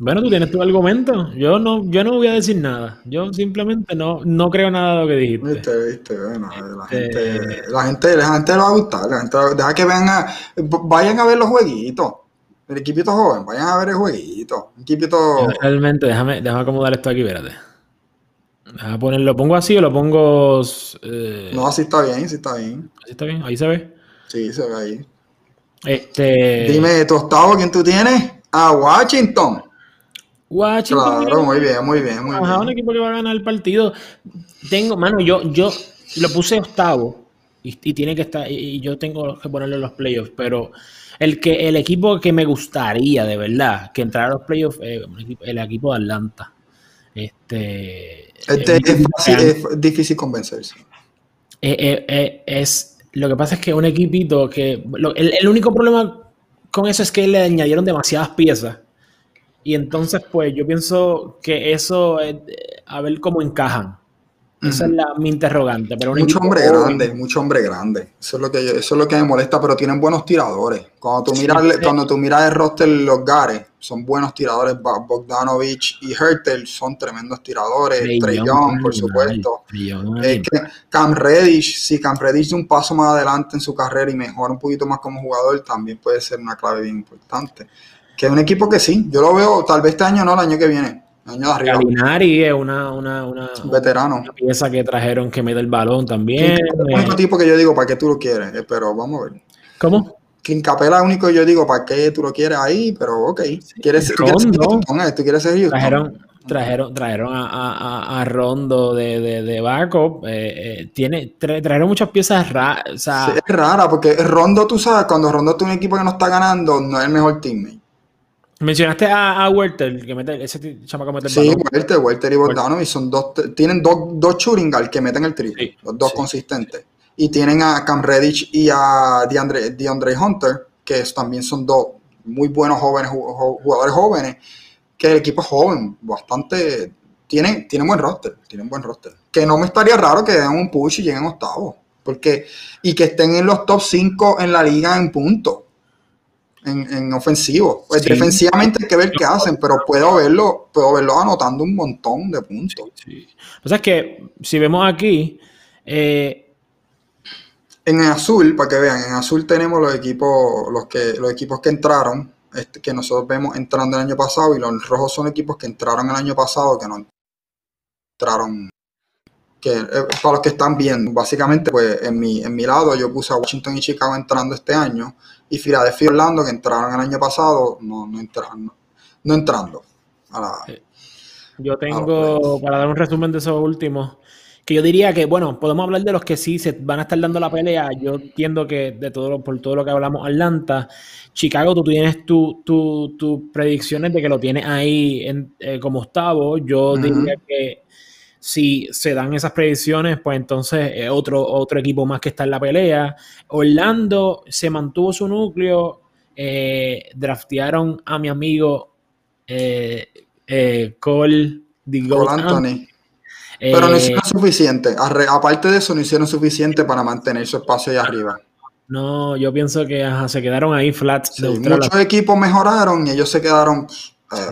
Bueno, tú tienes tu argumento. Yo no, yo no voy a decir nada. Yo simplemente no, no creo nada de lo que dijiste. Viste, viste, bueno, la gente, eh, la gente, la gente le va a gustar. La gente, deja que vengan, vayan a ver los jueguitos. El equipito joven, vayan a ver el jueguito. equipito. Realmente, déjame, déjame acomodar esto aquí, espérate. Déjame ponerlo, ¿lo pongo así o lo pongo? Eh... No, así está bien, así está bien. Así está bien, ahí se ve. Sí, se ve ahí. Este. Dime, tu octavo, ¿quién tú tienes? A Washington. Washington. Claro, muy bien, muy bien, muy bien. un equipo que va a ganar el partido. Tengo, mano, yo, yo lo puse octavo y, tiene que estar, y yo tengo que ponerlo en los playoffs, pero el que el equipo que me gustaría de verdad que entrara a los playoffs es el equipo de Atlanta. Este, este es, difícil convencerse. Eh, eh, eh, es lo que pasa es que un equipito que el, el único problema con eso es que le añadieron demasiadas piezas y entonces, pues yo pienso que eso, es, a ver cómo encajan. Esa es la, mi interrogante. Pero mucho hombre grande, mucho hombre grande. Eso es, lo que, eso es lo que me molesta, pero tienen buenos tiradores. Cuando tú miras, cuando tú miras el roster, los Gares son buenos tiradores. Bogdanovich y Hertel son tremendos tiradores. Trey Young, por supuesto. Es que Cam Reddish, si Cam Reddish de un paso más adelante en su carrera y mejora un poquito más como jugador, también puede ser una clave bien importante. Que es un equipo que sí, yo lo veo tal vez este año no, el año que viene. El año de arriba. Es una, una, una, veterano. pieza que trajeron que mete el balón también. es el único tipo que yo digo, ¿para qué tú lo quieres? Eh, pero vamos a ver. ¿Cómo? Clint Capela es el único que yo digo, ¿para qué tú lo quieres ahí? Pero ok. ¿Quieres, ¿tú quieres ser Houston? ¿Tú quieres ser Houston? Trajeron, trajeron, trajeron a, a, a, Rondo de, de, de backup. Eh, eh, tiene, trajeron muchas piezas raras. O sea, sí, es rara, porque Rondo, tú sabes, cuando Rondo tiene un equipo que no está ganando, no es el mejor teammate. Mencionaste a, a Werther, que mete, ese chamaco mete el Sí, Werther, Werther y Bogdanovic son dos, tienen dos, dos que meten el triple, los dos consistentes. Y tienen a Cam Redditch y a DeAndre, DeAndre Hunter, que también son dos muy buenos jóvenes, jugadores jóvenes, que el equipo es joven, bastante, tiene, tiene buen roster, tiene buen roster. Que no me estaría raro que den un push y lleguen octavos, porque, y que estén en los top 5 en la liga en puntos en, ofensivo. Pues defensivamente hay que ver qué hacen, pero puedo verlo, puedo verlo anotando un montón de puntos. O sea, es que si vemos aquí. Eh, en azul, para que vean, en azul tenemos los equipos, los que, los equipos que entraron, este, que nosotros vemos entrando el año pasado, y los rojos son equipos que entraron el año pasado, que no entraron que eh, para los que están viendo, básicamente, pues en mi, en mi lado yo puse a Washington y Chicago entrando este año y Philadelphia y Orlando que entraron el año pasado no, no, entraron, no, entrando. yo tengo, para dar un resumen de esos últimos, que yo diría que, bueno, podemos hablar de los que sí se van a estar dando la pelea. Yo entiendo que de todo por todo lo que hablamos, Atlanta, Chicago, tú tienes tus tu, predicciones de que lo tienes ahí en, eh, como octavo. Yo diría que si se dan esas predicciones, pues entonces eh, otro, otro equipo más que está en la pelea. Orlando se mantuvo su núcleo, eh, draftearon a mi amigo eh, Cole, Anthony. Pero no hicieron suficiente. Aparte de eso, no hicieron suficiente para mantener su espacio ahí arriba. No, yo pienso que se quedaron ahí flats. muchos equipos mejoraron y ellos se quedaron.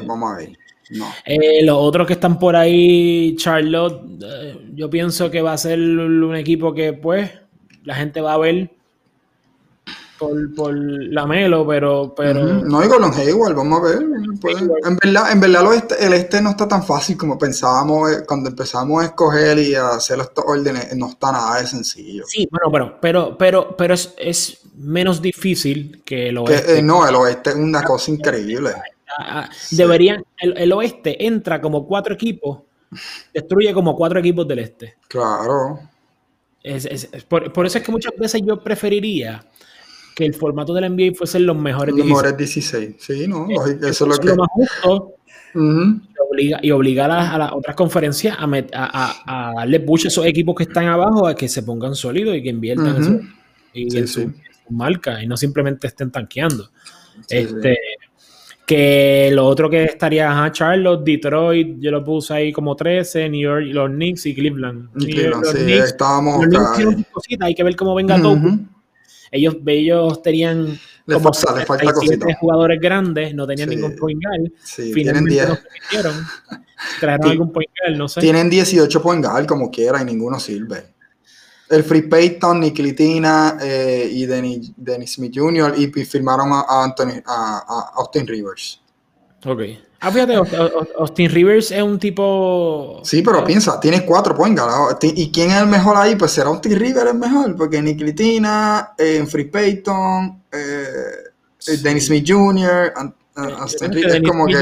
Vamos a ver. Eh, los otros que están por ahí, Charlotte, eh, yo pienso que va a ser un equipo que, pues, la gente va a ver por, por la Melo, pero. pero... No, y Golden igual, vamos a ver. En verdad, en verdad el este no está tan fácil como pensábamos eh, cuando empezamos a escoger y a hacer estos órdenes, no está nada de sencillo. Sí, bueno, pero, pero, pero, pero es, es menos difícil que el oeste. no, el oeste es una cosa increíble. Deberían, el, oeste entra como cuatro equipos, destruye como cuatro equipos del este. Claro. por, eso es que muchas veces yo preferiría que el formato del NBA fuese los mejores 16. Mejores 16, sí, ¿no? Eh, eso, es lo que... más justo. y, obligar a, las otras conferencias a, a, darle push a esos equipos que están abajo a que se pongan sólidos y que inviertan en, su, marca y no simplemente estén tanqueando. este, que lo otro que estaría, a Charlotte, Detroit, yo lo puse ahí como 13, New York, los Knicks y Cleveland. Sí, estábamos hay que ver cómo venga todo. Ellos, ellos tenían como falta, falta jugadores grandes, no tenían ningún point guard. Sí, Finalmente tienen 10. Trajeron, trajeron algún point guard, no sé. Tienen 18 point guard como quiera y ninguno sirve el Free Payton, Niklitina eh, y Dennis, Smith Jr. y, firmaron a, Anthony, a, Austin Rivers. Ok. Ah, fíjate, Austin Rivers es un tipo. Sí, pero piensa, tienes cuatro points. ¿Y quién es el mejor ahí? Pues será Austin Rivers el mejor, porque Niklitina, eh, Free Payton, eh, Dennis Smith Jr., es como que.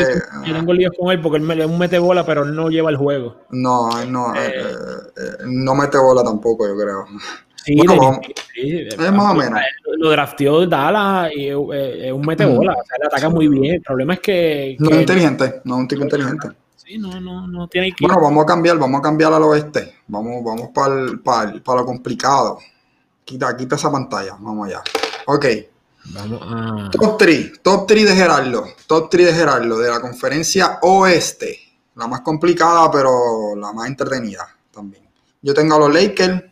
Yo tengo líos con él porque él me, un mete bola, pero no lleva el juego. No, no, eh, eh, eh, no mete bola tampoco, yo creo. Sí, es más o menos. Lo drafteó Dallas y es un mete bola, o sea, le ataca muy bien. El problema es que. no es inteligente, no es un tipo inteligente. Sí, no, no, no tiene que. Bueno, vamos a cambiar, vamos a cambiar al oeste. Vamos, vamos para, para, para lo complicado. Quita, quita esa pantalla, vamos allá. Ok. Vamos a... Top 3, top 3 de Gerardo, top 3 de Gerardo, de la conferencia oeste, la más complicada pero la más entretenida también. Yo tengo a los Lakers,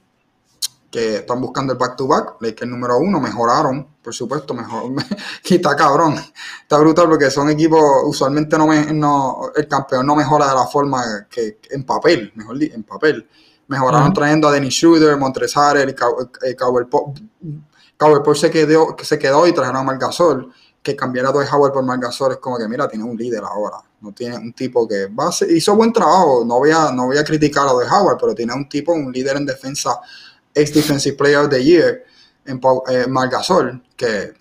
que están buscando el back-to-back, Lakers número uno, mejoraron, por supuesto, mejor, y está cabrón, está brutal porque son equipos, usualmente no, me, no el campeón no mejora de la forma que en papel, mejor dicho, en papel. Mejoraron trayendo a Dennis Schroeder, Montrezl y Cowell Pop Howard se quedó, se quedó y trajeron a Margasol, que cambiara a Dwight Howard por Margasol es como que, mira, tiene un líder ahora. No tiene un tipo que va hizo buen trabajo. No voy, a, no voy a criticar a Dwight Howard, pero tiene un tipo, un líder en defensa, ex Defensive Player of the Year, en eh, Margasol, que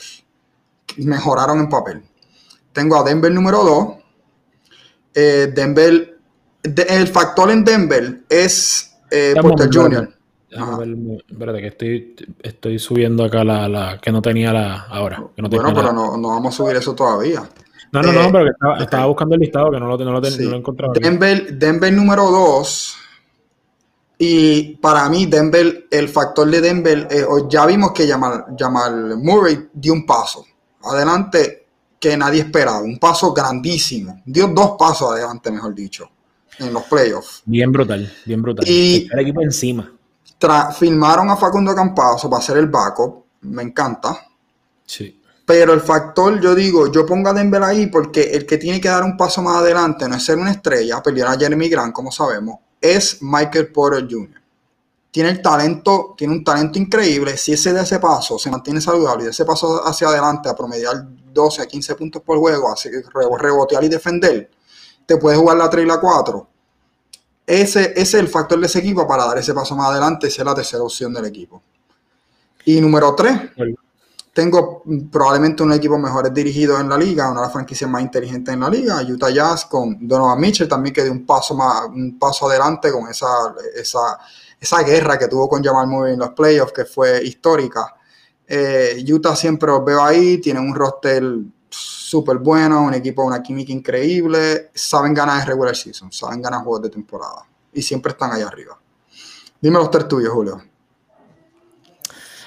mejoraron en papel. Tengo a Denver número 2. Eh, Denver, el factor en Denver es eh, Porter Jr. Espérate, que estoy, estoy subiendo acá la, la, que no tenía la ahora. bueno, pero no, no, vamos a subir eso todavía. No, no, no, eh, pero que estaba, buscando el listado que no lo, no lo, encontrado. Denver, Denver número 2. Y para mí, Denver, el factor de Denver, eh, ya vimos que Jamal, Jamal Murray dio un paso. adelante que nadie esperaba. Un paso grandísimo. Dio dos pasos adelante, mejor dicho, en los playoffs. Bien brutal, bien brutal. Y el equipo encima. Filmaron a Facundo Campazo para hacer el backup. Me encanta. Sí. Pero el factor, yo digo, yo pongo a Denver ahí porque el que tiene que dar un paso más adelante no es ser una estrella, pelear a Jeremy Grant, como sabemos, es Michael Porter Jr tiene el talento, tiene un talento increíble. Si ese de ese paso se mantiene saludable y de ese paso hacia adelante a promediar 12 a 15 puntos por juego, así que rebotear y defender, te puedes jugar la 3 y la 4. Ese, ese, es el factor de ese equipo para dar ese paso más adelante y ser la tercera opción del equipo. Y número 3, tengo probablemente un equipo mejor dirigido en la liga, una de las franquicias más inteligentes en la liga, Utah Jazz con Donovan Mitchell también que dio un paso más, un paso adelante con esa, esa esa guerra que tuvo con Jamal Murray en los playoffs, que fue histórica. Eh, Utah siempre os veo ahí, tienen un roster súper bueno, un equipo, una química increíble, saben ganar en regular season, saben ganar juegos de temporada y siempre están ahí arriba. Dime los tres tuyos, Julio.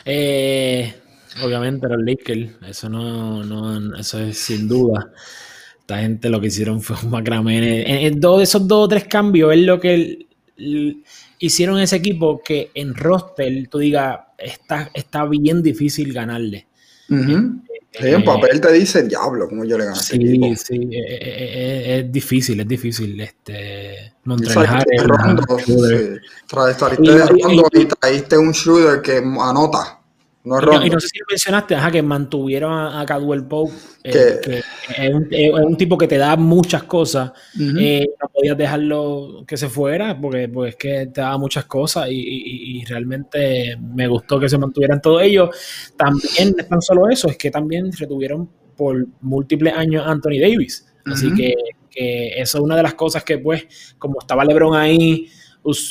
Eh, obviamente los Lakers, eso no, no, eso es sin duda. Esta gente lo que hicieron fue un macramé. En, de esos dos o tres cambios es lo que hicieron ese equipo que en roster tú digas, está, está bien difícil ganarle. Sí, en papel te dice diablo, como yo le gané. Sí, equipo. sí, es, difícil, es difícil. Este, Montreal Rondo, sí. Traíste de Rondo y traíste un shooter que anota. No y, no, sé si mencionaste, ajá, que mantuvieron a, a Cadwell Pope, eh, que es un, es un, tipo que te da muchas cosas. eh, no podías dejarlo que se fuera, porque pues que te daba muchas cosas y, y, realmente me gustó que se mantuvieran todos ellos. También es tan solo eso, es que también retuvieron por múltiples años a Anthony Davis. Así que, que eso es una de las cosas que pues, como estaba LeBron ahí,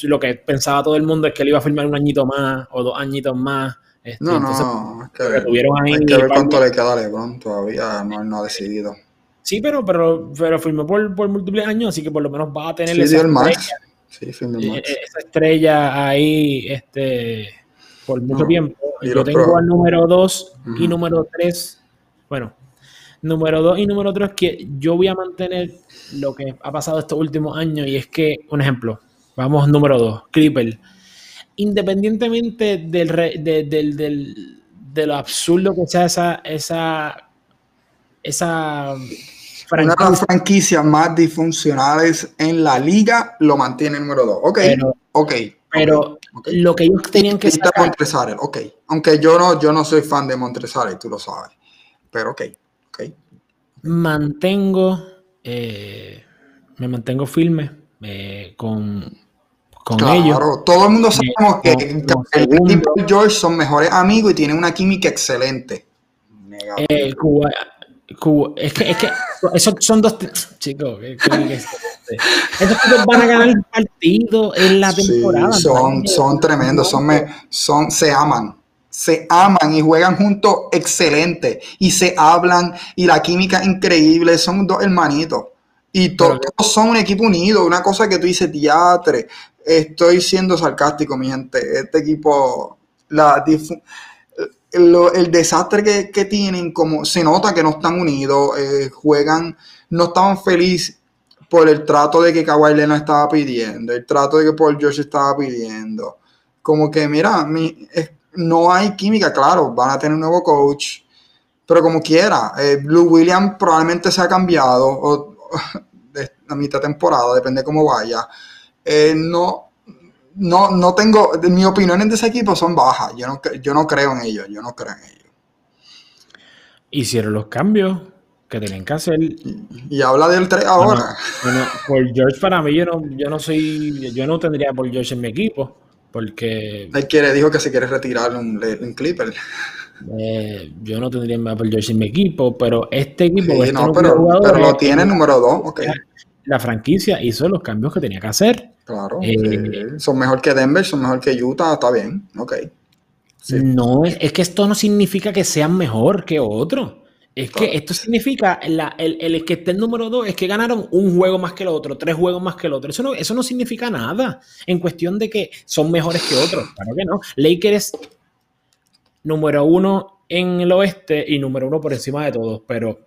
lo que pensaba todo el mundo es que él iba a firmar un añito más o dos añitos más. Este, no, no, es que, ahí hay que ver cuánto le queda a LeBron, todavía no, no, ha decidido. Sí, pero, pero, pero firmó por, por, múltiples años, así que por lo menos va a tener sí, esa, estrella, sí, eh, esa estrella ahí este, por mucho tiempo. Yo tengo al número 2 y número 3, bueno, número 2 y número 3 que yo voy a mantener lo que ha pasado estos últimos años y es que, un ejemplo, vamos número 2, Clipper independientemente del, de, del, del, de lo absurdo que sea esa, esa, esa franquicia. Una de las franquicias más disfuncionales en la liga lo mantiene el número 2. Ok, pero, ok. Pero okay. lo que ellos tenían que sacar... Montresares, ok. Aunque yo no, yo no soy fan de Montresares, tú lo sabes. Pero ok, ok. Mantengo, eh, me mantengo firme eh, con con claro, ellos. todo el mundo sabemos que el y George son mejores amigos y tienen una química excelente. Eh, Cuba, Cuba, es que, es que esos son dos chicos. Esos tipos van a ganar el partido en la temporada. Sí, son, son tremendos, son, me, son, se aman. Se aman y juegan juntos excelente. Y se hablan y la química increíble. Son dos hermanitos. Y todos son un equipo unido. Una cosa que tú dices, teatre estoy siendo sarcástico, mi gente. Este equipo, la, el desastre que, tienen, como se nota que no están unidos, eh, juegan, no estaban felices por el trato de que Kawhi Leonard estaba pidiendo, el trato de que Paul George estaba pidiendo. Como que, mira, mi, no hay química, claro, van a tener un nuevo coach, pero como quiera, eh, Blue Williams probablemente se ha cambiado o, de, a mitad temporada, depende cómo vaya. Eh, no, no, no tengo, mis opiniones de ese equipo son bajas, yo no, yo no creo en ellos, yo no creo en ellos. Hicieron los cambios que tenían que hacer. Y, habla del 3 ahora. Bueno, por George para mí yo no, yo no soy, yo no tendría por George en mi equipo, porque... Él quiere, dijo que se quiere retirar un, un Clipper. Eh, yo no tendría Paul George en mi equipo, pero este equipo... Sí, no, pero, pero, lo tiene número 2, ok la franquicia hizo los cambios que tenía que hacer. Claro, eh, son mejor que Denver, son mejor que Utah, está bien, ok. No, es, que esto no significa que sean mejor que otro. Es que esto significa, el, el, que esté el número dos es que ganaron un juego más que el otro, tres juegos más que el otro. Eso no, eso no significa nada en cuestión de que son mejores que otros. Claro que no. Lakers número uno en el oeste y número uno por encima de todos, pero,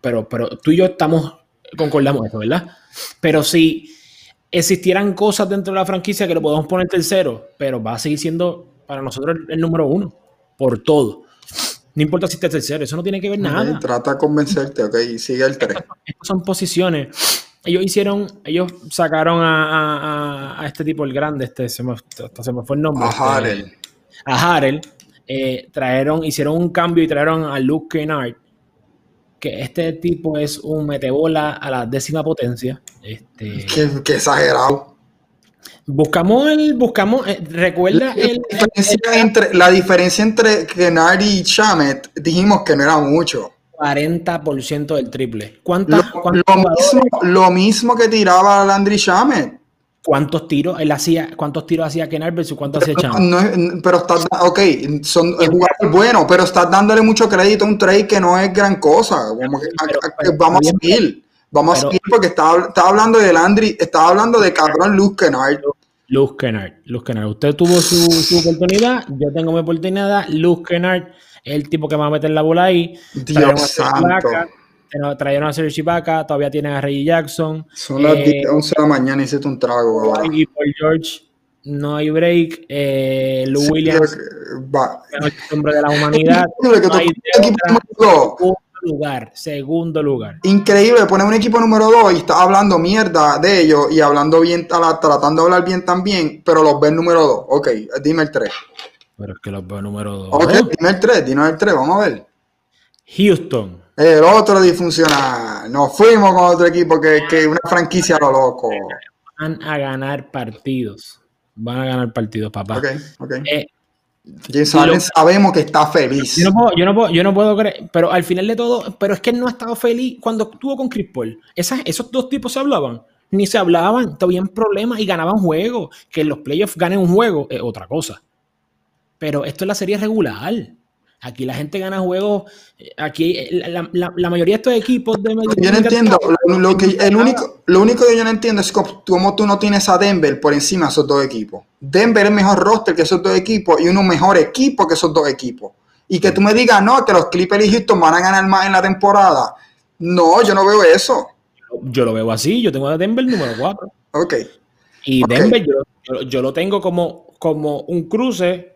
pero, pero tú y yo estamos, concordamos eso, ¿verdad? Pero si existieran cosas dentro de la franquicia que lo podemos poner tercero, pero va a seguir siendo para nosotros el, número uno, por todo. No importa si está tercero, eso no tiene que ver nada. trata de convencerte, ok, sigue el 3. Estas son posiciones. Ellos hicieron, ellos sacaron a, este tipo, el grande, este, se me, se me fue el nombre. A este, Harel. a. Eh, trajeron, hicieron un cambio y trajeron a Luke Kennard, que este tipo es un metebola a la décima potencia. Este, qué, exagerado. Buscamos el, buscamos, eh, recuerda la diferencia entre, la diferencia entre Kennard y Chamet, dijimos que no era mucho. 40% del triple. ¿Cuántas, lo, mismo, lo, mismo, que tiraba Landry Chamet cuántos tiros él hacía, cuántos tiros hacía Ken versus cuántos hacía Chan. No, pero estás, ok, son es bueno, pero estás dándole mucho crédito a un trade que no es gran cosa. vamos a seguir, vamos a seguir porque estaba, hablando de Landry, estaba hablando de cabrón Luke Kennard. Luke Kennard, Luke Kennard. Usted tuvo su, su oportunidad, yo tengo mi oportunidad. Luke Kennard es el tipo que va a meter la bola ahí. Dios santo trajeron a Serge Ibaka, todavía tienen a Reggie Jackson. Son las 11 eh, de la mañana y hiciste un trago. Y por George no hay break. Eh, Lou Williams, va. el hombre de la humanidad. segundo lugar, segundo lugar. Increíble, poner un equipo número 2 y está hablando mierda de ellos y hablando bien, tratando de hablar bien también, pero los ves número 2. Ok, dime el 3. Pero es que los veo número 2. Ok, dime el 3, dime el 3, vamos a ver. Houston. El otro disfuncional. Nos fuimos con otro equipo que, que una franquicia a lo loco. Van a ganar partidos. Van a ganar partidos, papá. Ok, ok. Eh, sabemos que está feliz. Yo no, puedo, yo, no puedo, yo no puedo creer, pero al final de todo, pero es que él no ha estado feliz cuando estuvo con Chris Paul. esos dos tipos se hablaban, ni se hablaban, tuvieron problemas y ganaban juegos. Que en los playoffs ganen un juego es otra cosa. Pero esto es la serie regular. Aquí la gente gana juegos. Eh, aquí eh, la, mayoría de estos equipos de Yo no entiendo. Lo, que, el único, lo único que yo no entiendo es cómo tú no tienes a Denver por encima de esos dos equipos. Denver es mejor roster que esos dos equipos y uno mejor equipo que esos dos equipos. Y que tú me digas, no, que los Clippers y Houston van a ganar más en la temporada. No, yo no veo eso. Yo lo veo así. Yo tengo a Denver número 4. Ok. Y Denver yo, yo, lo tengo como, como un cruce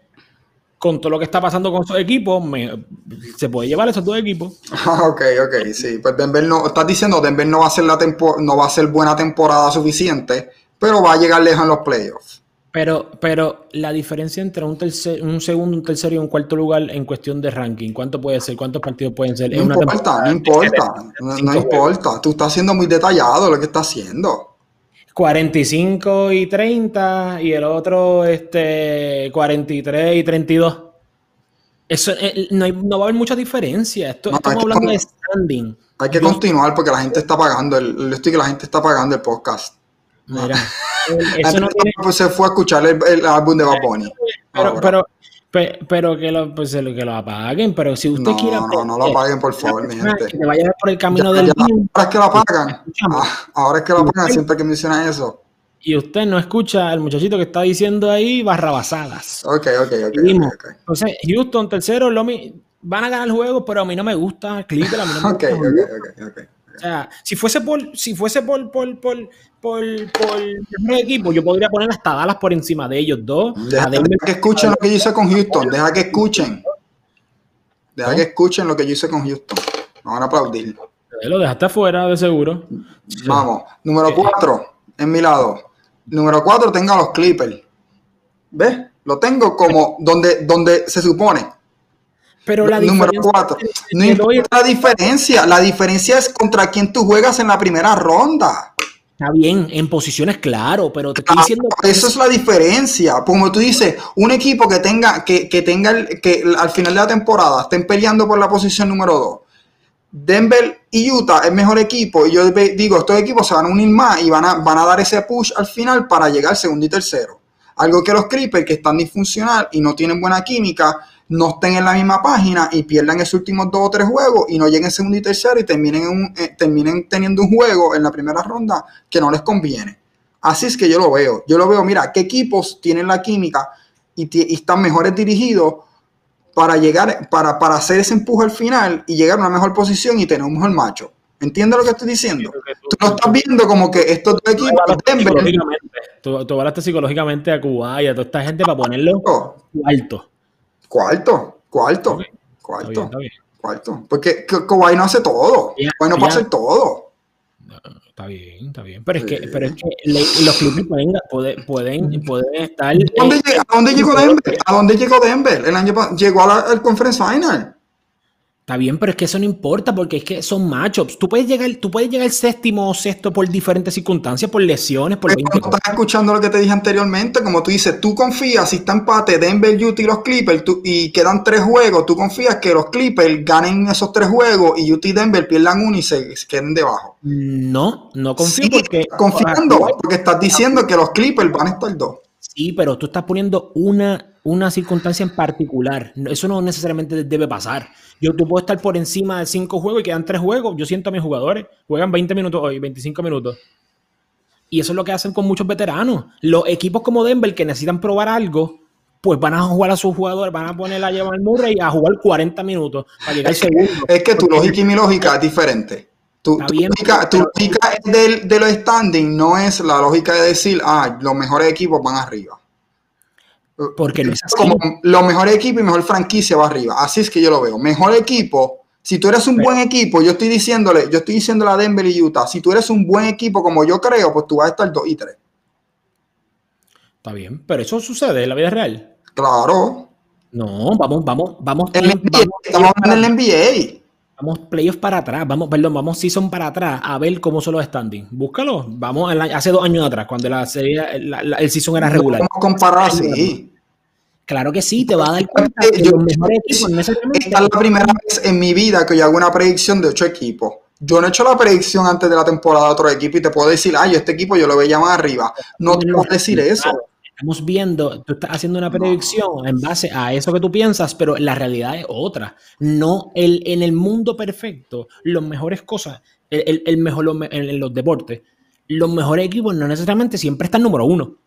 con todo lo que está pasando con esos equipos, se puede llevar esos dos equipos. Ah, ok, ok, sí. Pues Denver no, estás diciendo Denver no va a ser la no va a ser buena temporada suficiente, pero va a llegar lejos en los playoffs. Pero, pero la diferencia entre un, tercer, un segundo, un tercero y un cuarto lugar en cuestión de ranking, ¿cuánto puede ser? ¿Cuántos partidos pueden ser? No importa, no importa, no importa. Tú estás siendo muy detallado lo que estás haciendo. 45 y 30 y el otro este, 43 y 32. Eso, eh, no, va a haber mucha diferencia. Esto, estamos hablando de standing. Hay que continuar porque la gente está pagando el, esto que la gente está pagando el podcast. Mira, eso no tiene... se fue a escuchar el, álbum de Bad Bunny. Pero, pero, pero que lo, pues, que lo apaguen, pero si usted quiere. No, no lo apaguen, por favor, mi gente. Que te por el camino del bien. Ahora es que lo apagan. Ah, ahora es que lo apagan siempre que mencionan eso. Y usted no escucha al muchachito que está diciendo ahí barrabasadas. Ok, ok, ok. okay, okay. Entonces, Houston, tercero, lo van a ganar el juego, pero a mí no me gusta Cleveland. A mí no me okay, gusta ok, ok, ok. O sea, si fuese por, si fuese por, por, por, por, por el equipo, yo podría poner hasta Dallas por encima de ellos dos. Deja, que escuchen lo que yo hice con Houston. Deja que escuchen. Deja que escuchen lo que yo hice con Houston. Me van a aplaudir. Lo dejaste afuera, de seguro. Vamos. Número 4, en mi lado. Número 4, tengo a los Clippers. ¿Ves? Lo tengo como donde, donde se supone. Pero la Número 4. No importa la diferencia. La diferencia es contra quién tú juegas en la primera ronda. Está bien, en posiciones, claro, pero te estoy ah, diciendo. Eso es la diferencia. Como tú dices, un equipo que tenga, que, que tenga, que al final de la temporada estén peleando por la posición número 2. Denver y Utah es mejor equipo. Y yo digo, estos equipos se van a unir más y van a, van a dar ese push al final para llegar segundo y tercero. Algo que los Creepers, que están disfuncional y no tienen buena química, no estén en la misma página y pierdan esos últimos dos o tres juegos y no lleguen segundo y tercero y terminen, eh, terminen teniendo un juego en la primera ronda que no les conviene. Así es que yo lo veo. Yo lo veo, mira, qué equipos tienen la química y, están mejores dirigidos para llegar, para, para hacer ese empuje al final y llegar a una mejor posición y tener un mejor macho. ¿Entiendes lo que estoy diciendo? Tú, lo estás viendo como que estos dos equipos. Tú, tú hablaste psicológicamente a Cuba y a toda esta gente para ponerlo cuarto. Cuarto, cuarto, cuarto, cuarto. Porque Kuwait no hace todo. Kuwait no puede hacer todo. está bien, está bien. Pero es que, pero es que los Clippers pueden, pueden, pueden, estar. ¿A dónde llegó Denver? ¿A dónde llegó Denver? El año llegó al Conference Final. Está bien, pero es que eso no importa porque es que son matchups. Tú puedes llegar, tú puedes llegar séptimo o sexto por diferentes circunstancias, por lesiones, por 20 Estás escuchando lo que te dije anteriormente, como tú dices, tú confías si está empate Denver, Utah y los Clippers y quedan tres juegos, tú confías que los Clippers ganen esos tres juegos y Utah y Denver pierdan uno y se, queden debajo. No, no confío porque confiando, porque estás diciendo que los Clippers van a estar dos. Sí, pero tú estás poniendo una, una circunstancia en particular. Eso no necesariamente debe pasar. Yo tú puedo estar por encima de cinco juegos y quedan tres juegos. Yo siento a mis jugadores, juegan 20 minutos hoy, 25 minutos. Y eso es lo que hacen con muchos veteranos. Los equipos como Denver que necesitan probar algo, pues van a jugar a sus jugadores, van a poner a llevar Murray a jugar 40 minutos para llegar es segundo. es que tu lógica y mi lógica es diferente. Tu, lógica, de los standing no es la lógica de decir, ah, los mejores equipos van arriba. Porque no es Como los mejores equipos y mejor franquicia va arriba. Así es que yo lo veo. Mejor equipo. Si tú eres un buen equipo, yo estoy diciéndole, yo estoy diciéndole a Denver y Utah, si tú eres un buen equipo como yo creo, pues tú vas a estar 2 y 3. Está bien, pero eso sucede en la vida real. Claro. No, vamos, vamos, vamos. estamos en el NBA. Vamos playoffs para atrás, vamos, perdón, vamos season para atrás a ver cómo son los standings. Búscalo. Vamos hace dos años atrás, cuando la serie, el season era regular. Vamos a comparar así. Claro que sí, te va a dar cuenta que los mejores equipos necesariamente. Esta es la primera vez en mi vida que yo hago una predicción de ocho equipos. Yo no he hecho la predicción antes de la temporada de otro equipo y te puedo decir, ay, este equipo yo lo veía más arriba. No te puedo decir eso. Estamos viendo, tú estás haciendo una predicción en base a eso que tú piensas, pero la realidad es otra. No, el, en el mundo perfecto, las mejores cosas, el, el mejor en los deportes, los mejores equipos no necesariamente siempre están número uno.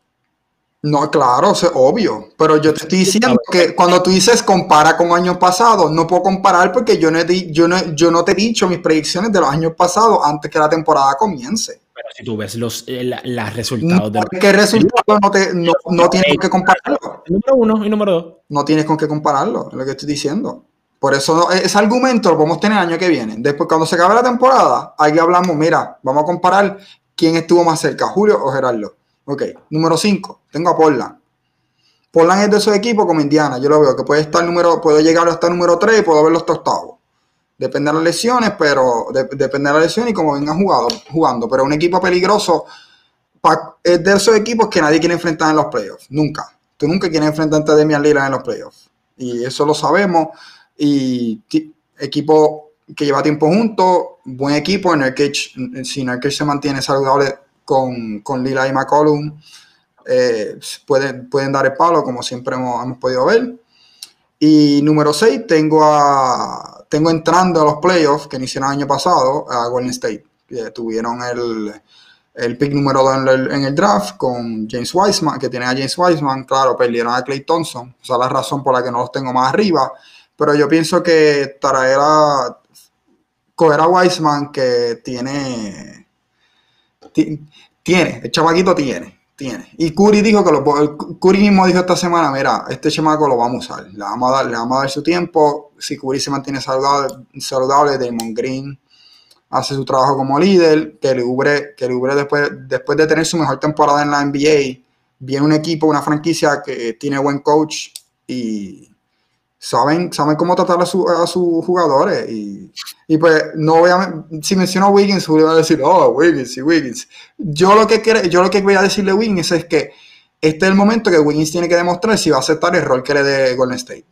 No, claro, es obvio. Pero yo te estoy diciendo que cuando tú dices compara con años pasados, no puedo comparar porque yo no, yo, no, yo no te he dicho mis predicciones de los años pasados antes que la temporada comience. Si tú ves los eh, resultados de ¿Qué resultados no, te, no, no tienes con qué compararlo? Número uno y número dos. No tienes con qué compararlo, es lo que estoy diciendo. Por eso ese argumento lo podemos tener el año que viene. Después, cuando se acabe la temporada, ahí hablamos, mira, vamos a comparar quién estuvo más cerca, Julio o Gerardo. Ok, número 5, tengo a Portland. Portland es de esos equipos como Indiana, yo lo veo, que puede estar número, puedo llegar hasta el número 3 y puedo verlo hasta octavo. Depende de las lesiones, pero depende de la lesión y cómo vengan jugado, jugando. Pero un equipo peligroso es de esos equipos que nadie quiere enfrentar en los playoffs. Nunca. Tú nunca quieres enfrentarte a Demian Lillard en los playoffs. Y eso lo sabemos. Y equipo que lleva tiempo juntos, buen equipo. Nurkic, si Nurkic se mantiene saludable con, con Lila y McCollum eh, pueden, pueden dar el palo, como siempre hemos, podido ver. Y número 6, tengo, a, tengo entrando a los playoffs que iniciaron el año pasado a Golden State. Que tuvieron el, el pick número 2 en el, draft con James Wiseman, que tiene a James Wiseman. Claro, perdieron a Clay Thompson. Esa es la razón por la que no los tengo más arriba. Pero yo pienso que traer a coger a Wiseman, que tiene tiene, el chamaquito tiene, tiene. Y Curry dijo que lo Curry mismo dijo esta semana, mira, este chamaco lo vamos a usar, le vamos a dar, le vamos a dar su tiempo. Si Curry se mantiene saludable, saludable Damon Green hace su trabajo como líder, que Libre, que después, después de tener su mejor temporada en la NBA, viene un equipo, una franquicia que tiene buen coach y saben, saben cómo tratar a, sus jugadores. Y, y, pues, no voy a, si menciono a Wiggins, voy a decir, oh, Wiggins y Wiggins. Yo lo que quiere, yo lo que voy a decirle a Wiggins es que este es el momento que Wiggins tiene que demostrar si va a aceptar el rol que le dé Golden State.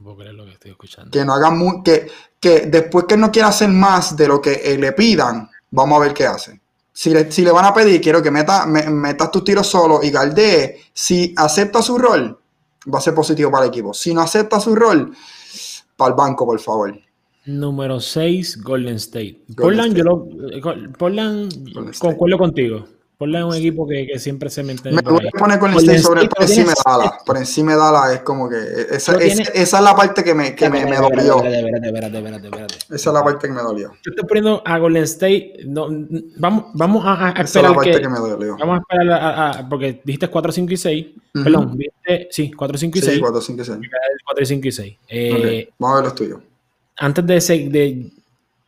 Lo que, estoy escuchando. que no haga muy, que, que después que no quiera hacer más de lo que eh, le pidan, vamos a ver qué hace. Si le, si le van a pedir, quiero que meta, metas tus tiros solo y galdee. Si acepta su rol, va a ser positivo para el equipo. Si no acepta su rol, para el banco, por favor. Número 6, Golden State. Portland, yo lo. Eh, Portland, concuerdo contigo. Ponle un equipo que, que siempre se mantiene. Me voy a poner con el State sobre por encima de Dallas. Por encima de Dallas es como que. Esa, esa, esa es la parte que me, que me, me dolió. Espérate, espérate, espérate, espérate, Esa es la parte que me dolió. Yo estoy poniendo a Golden State. No, vamos, vamos a, a esperar. Esa es la parte que, que, me dolió. Vamos a esperar a, a, porque dijiste 4, 5 y 6. Uh -huh. Perdón, sí, 4, 5 y 6. Sí, 4, 5 y 6. 4, 5 y 6. Eh, okay. Vamos a ver los tuyos. Antes de, ese, de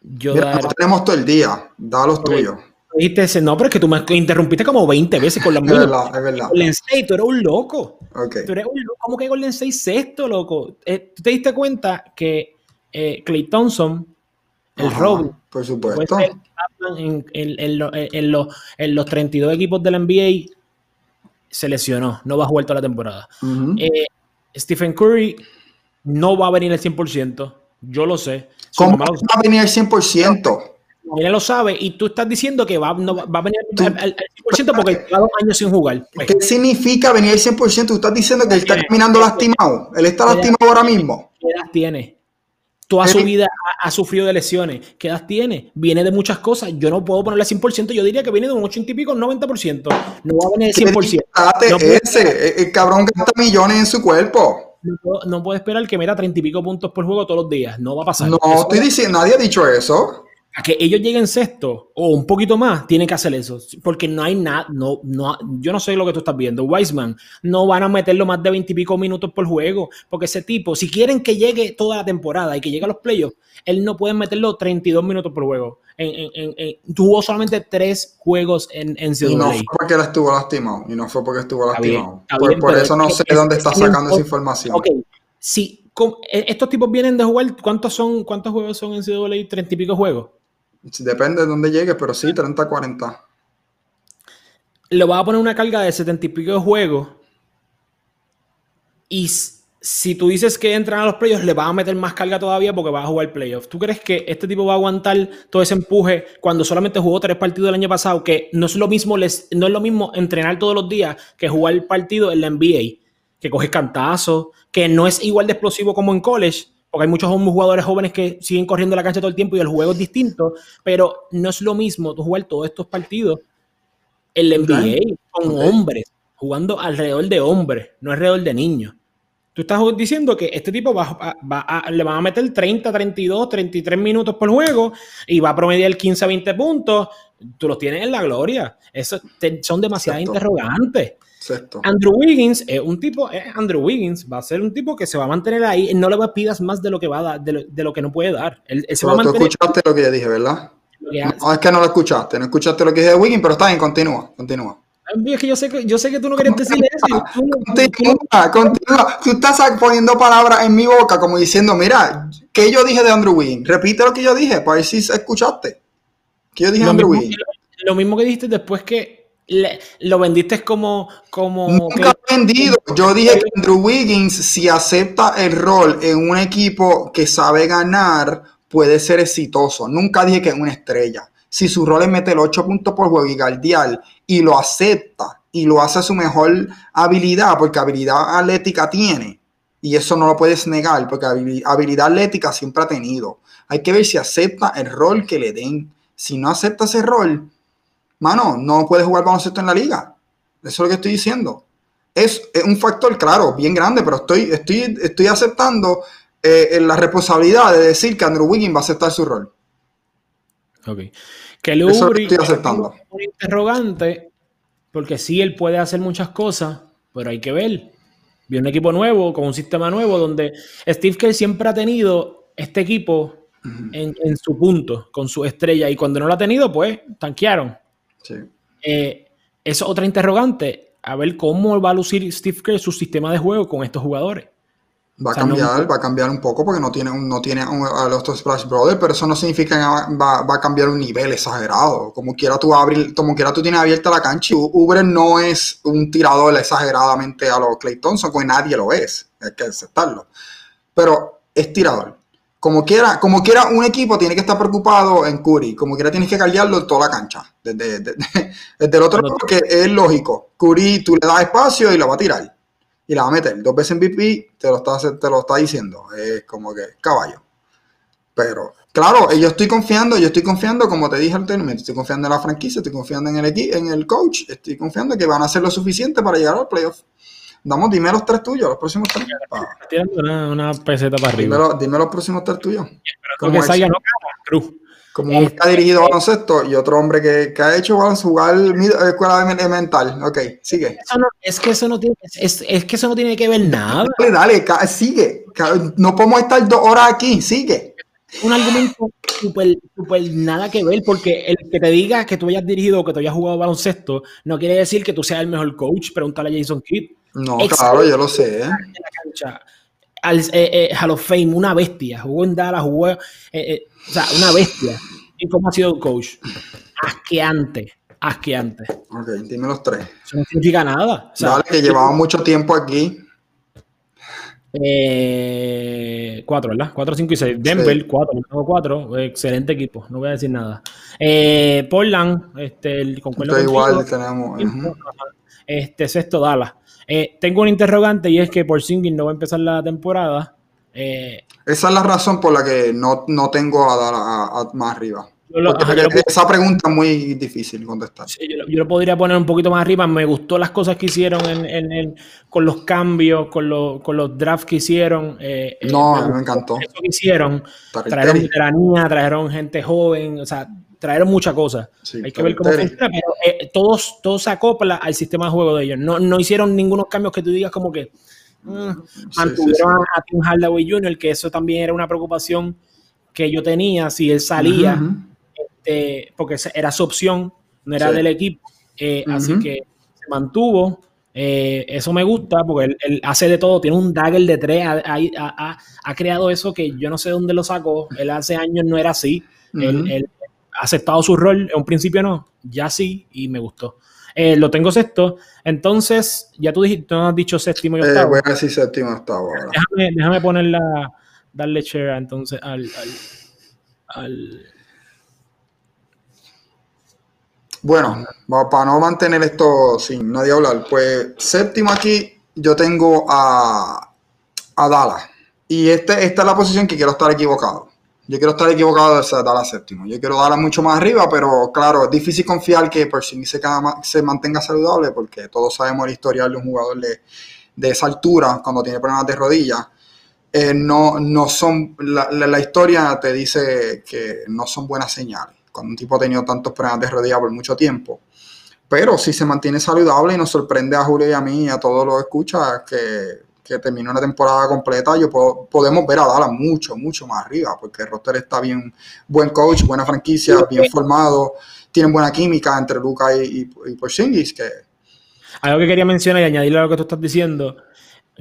yo Mira, dar... no tenemos todo el día. Da los okay. tuyos dijiste, no, pero es que tú me interrumpiste como 20 veces con la Es verdad, es verdad. Golden State, tú eres un loco. Okay. Tú eres un loco. ¿Cómo que Golden State sexto, loco? Eh, ¿Tú te diste cuenta que eh, Clay Thompson, el Ajá, Robin, por supuesto. En, en, en, lo, los, en los 32 equipos de la NBA se lesionó, no va a jugar toda la temporada. Uh -huh. eh, Stephen Curry no va a venir al 100%, yo lo sé. ¿Cómo va a venir al 100%? Mira lo sabe y tú estás diciendo que va, no, va a venir al, al, 100% porque lleva dos años sin jugar. Pues. ¿Qué significa venir al 100%? Tú estás diciendo que él está caminando lastimado. Él está lastimado ahora mismo. ¿Qué edad tiene? Toda su vida ha, ha, sufrido de lesiones. ¿Qué edad tiene? Viene de muchas cosas. Yo no puedo ponerle 100%. Yo diría que viene de un 80 y pico, un 90%. No va a venir del 100%. No ese, el cabrón gasta millones en su cuerpo. No, no puede esperar que meta 30 y pico puntos por juego todos los días. No va a pasar. No, eso estoy diciendo, nadie ha dicho eso a que ellos lleguen sexto o un poquito más, tienen que hacer eso. Porque no hay nada, no, no, yo no sé lo que tú estás viendo. Wiseman, no van a meterlo más de 20 y pico minutos por juego. Porque ese tipo, si quieren que llegue toda la temporada y que llegue a los playoffs, él no puede meterlo 32 minutos por juego. En, en, en, tuvo solamente tres juegos en, en Y no fue porque él estuvo lastimado. Y no fue porque estuvo lastimado. Está bien, está por, bien, por eso no sé de dónde está sacando esa información. Ok, si estos tipos vienen de jugar, ¿cuántos son, cuántos juegos son en CWA? 30 y pico juegos. Depende de dónde llegue, pero sí, 30-40. Le va a poner una carga de 70 y pico de juegos. Y si tú dices que entran a los playoffs, le va a meter más carga todavía porque va a jugar playoffs. ¿Tú crees que este tipo va a aguantar todo ese empuje cuando solamente jugó tres partidos el año pasado? Que no es lo mismo, les, no es lo mismo entrenar todos los días que jugar partido en la NBA, que coges cantazos, que no es igual de explosivo como en college porque hay muchos jugadores jóvenes que siguen corriendo la cancha todo el tiempo y el juego es distinto, pero no es lo mismo tú jugar todos estos partidos en la NBA okay. con okay. hombres, jugando alrededor de hombres, no alrededor de niños. Tú estás diciendo que este tipo va, va, va a, le van a meter 30, 32, 33 minutos por juego y va a promediar 15 a 20 puntos. Tú los tienes en la gloria. Eso te, son demasiadas Exacto. interrogantes. Andrew Wiggins es un tipo, es Andrew Wiggins, va a ser un tipo que se va a mantener ahí, no le pidas más de lo que va a dar, de lo, de lo que no puede dar. Él, él se va a mantener. Tú escuchaste lo que yo dije, ¿verdad? No, es que no lo escuchaste, no escuchaste lo que dije de Wiggins, pero está bien, continúa, continúa. Es que yo sé que, yo sé que tú no querías decir eso. Tú, continúa, continúa. Tú estás poniendo palabras en mi boca como diciendo, mira, ¿qué yo dije de Andrew Wiggins? Repite lo que yo dije, para ver si escuchaste. ¿Qué yo dije de Andrew Wiggins? Lo mismo que dijiste después que le, lo vendiste como, como nunca que... vendido. Yo dije que Andrew Wiggins si acepta el rol en un equipo que sabe ganar puede ser exitoso. Nunca dije que es una estrella. Si su rol es meter 8 puntos por juego y guardiar y lo acepta y lo hace a su mejor habilidad porque habilidad atlética tiene y eso no lo puedes negar porque habilidad atlética siempre ha tenido. Hay que ver si acepta el rol que le den. Si no acepta ese rol mano, no puedes jugar baloncesto en la liga. Eso es lo que estoy diciendo. Es, es un factor, claro, bien grande, pero estoy, estoy, estoy aceptando eh, la responsabilidad de decir que Andrew Wiggins va a aceptar su rol. Ok. Que lo Eso estoy aceptando. Un interrogante, porque sí, él puede hacer muchas cosas, pero hay que ver. Viene un equipo nuevo, con un sistema nuevo, donde Steve Kerr siempre ha tenido este equipo en su punto, con su estrella, y cuando no lo ha tenido, pues tanquearon. Sí. Eh, es otra interrogante. A ver cómo va a lucir Steve Kerr su sistema de juego con estos jugadores. Va a o sea, cambiar, no... va a cambiar un poco porque no tiene, no tiene a los Splash Brothers, pero eso no significa que va, va, a cambiar un nivel exagerado. Como quiera tú abrir, como quiera tú tienes abierta la cancha y Uber no es un tirador exageradamente a los Clay Thompson, porque nadie lo es, hay que aceptarlo. Pero es tirador. Como quiera, como quiera, un equipo tiene que estar preocupado en Curry. Como quiera, tienes que cargarlo en toda la cancha. Desde, desde, desde el otro lado, porque es lógico. Curry, tú le das espacio y lo va a tirar. Y la va a meter. Dos veces MVP, te lo está, te lo está diciendo. Es como que caballo. Pero, claro, yo estoy confiando, yo estoy confiando, como te dije anteriormente, estoy confiando en la franquicia, estoy confiando en el equipo, en el coach, estoy confiando en que van a hacer lo suficiente para llegar al playoff. Damos, dime los tres tuyos, los próximos tres. Tirando una, una, peseta para arriba. Dime, dime los próximos tres tuyos. Como que salga no Cruz. Como un que ha dirigido baloncesto y otro hombre que, que ha hecho baloncesto, jugar escuela mental. Ok, sigue. es que eso no tiene, es, es, que eso no tiene que ver nada. Dale, dale, sigue. No podemos estar dos horas aquí, sigue. Un argumento súper super nada que ver, porque el que te diga que tú hayas dirigido o que tú hayas jugado baloncesto no quiere decir que tú seas el mejor coach. Pregúntale a Jason Kidd. No, claro, yo lo sé. Al eh, eh, Hall of Fame, una bestia. Jugó en Dallas, jugó. Eh, o sea, una bestia. ¿Y cómo ha sido el coach? Asqueante, asqueante. Ok, dime los tres. Eso no significa nada. O sea, que llevamos mucho tiempo aquí. Eh, cuatro, ¿verdad? Cuatro, cinco y seis. Denver, cuatro, tengo cuatro. Excelente equipo, no voy a decir nada. Eh, Portland, este, el, concuerdo igual tenemos. Este, sexto, Dallas. Eh, tengo un interrogante y es que por Singing no va a empezar la temporada. Eh, esa es la razón por la que no, no tengo a dar a, más arriba. esa pregunta es muy difícil contestar. yo, lo podría poner un poquito más arriba. Me gustó las cosas que hicieron en, con los cambios, con, con los drafts que hicieron. Eh, eh, no, me, me encantó. Eso que hicieron. Trajeron veteranía, trajeron gente joven, o sea, trajeron muchas cosas. Hay que ver cómo funciona, pero eh, todos, todos se acopla al sistema de juego de ellos. No, no hicieron ningunos cambios que tú digas como que Mm, mantuvieron a Tim Hardaway Jr., que eso también era una preocupación que yo tenía si él salía, este, porque era su opción, no era del equipo. Eh, así que se mantuvo. Eh, eso me gusta porque él, hace de todo, tiene un dagger de tres, ha, ha, creado eso que yo no sé dónde lo sacó. Él hace años no era así. él, ha aceptado su rol, en un principio no, ya sí, y me gustó. Eh, lo tengo sexto. Entonces, ya tú, dijiste, no has dicho séptimo y eh, octavo. voy a decir séptimo y octavo Déjame, déjame ponerla, darle share entonces al, al, Bueno, para no mantener esto sin nadie hablar, pues séptimo aquí yo tengo a, a Dallas. Y este, esta es la posición que quiero estar equivocado. Yo quiero estar equivocado de dar a séptimo. Yo quiero darla mucho más arriba, pero claro, es difícil confiar que por si se, se mantenga saludable, porque todos sabemos el historial de un jugador de, esa altura cuando tiene problemas de rodillas. Eh, no, no son, la, la, historia te dice que no son buenas señales cuando un tipo ha tenido tantos problemas de rodillas por mucho tiempo. Pero si se mantiene saludable y nos sorprende a Julio y a mí y a todos los escuchas que que termine una temporada completa, yo podemos ver a Dallas mucho, mucho más arriba, porque el roster está bien, buen coach, buena franquicia, bien formado, tienen buena química entre Luca y, y, Porzingis. Que... Algo que quería mencionar y añadirle a lo que tú estás diciendo,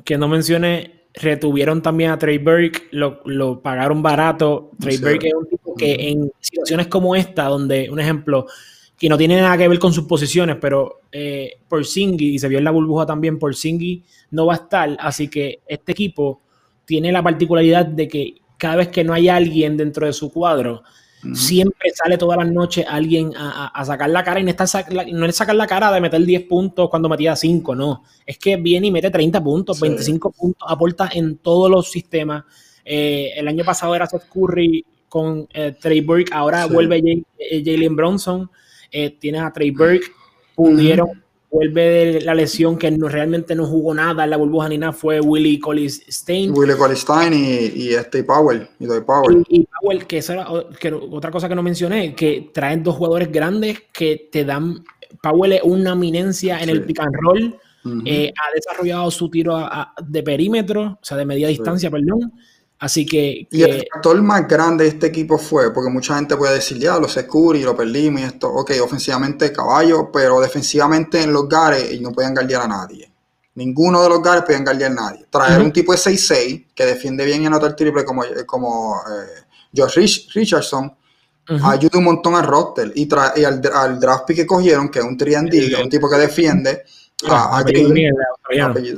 que no mencioné, retuvieron también a Trey Burke, lo, pagaron barato. Trey Burke es un tipo que en situaciones como esta, donde, un ejemplo, que no tiene nada que ver con sus posiciones, pero eh, Porzingis, y se vio en la burbuja también, Porzingis no va a estar, así que este equipo tiene la particularidad de que cada vez que no hay alguien dentro de su cuadro, siempre sale todas las noches alguien a, sacar la cara y no, está, no es sacar la cara de meter 10 puntos cuando metía 5, no, es que viene y mete 30 puntos, 25 puntos, aporta en todos los sistemas. Eh, el año pasado era Seth Curry con eh, Trey Burke, ahora vuelve Jalen Bronson. Eh, tienes a Trey Burke, pudieron, vuelve de la lesión que no, realmente no jugó nada en la burbuja ni nada, fue Willie Collins Stein. Willie Collins Stein y, este Powell. Y, Powell. Y, Powell, que, esa que otra cosa que no mencioné, que traen dos jugadores grandes que te dan. Powell es una eminencia en el pick and roll. Eh, ha desarrollado su tiro de perímetro, o sea, de media distancia, perdón. Así que, Y el factor más grande de este equipo fue, porque mucha gente puede decir, ya, los Securi, lo perdimos y esto, ok, ofensivamente caballo, pero defensivamente en los gares no podían guardiar a nadie. Ninguno de los gares podían guardiar a nadie. Traer un tipo de 6-6 que defiende bien y anota el triple como, como eh, Josh Richardson, ayuda un montón al roster. Y, y al, draft pick que cogieron, que es un 3 un tipo que defiende, Ah,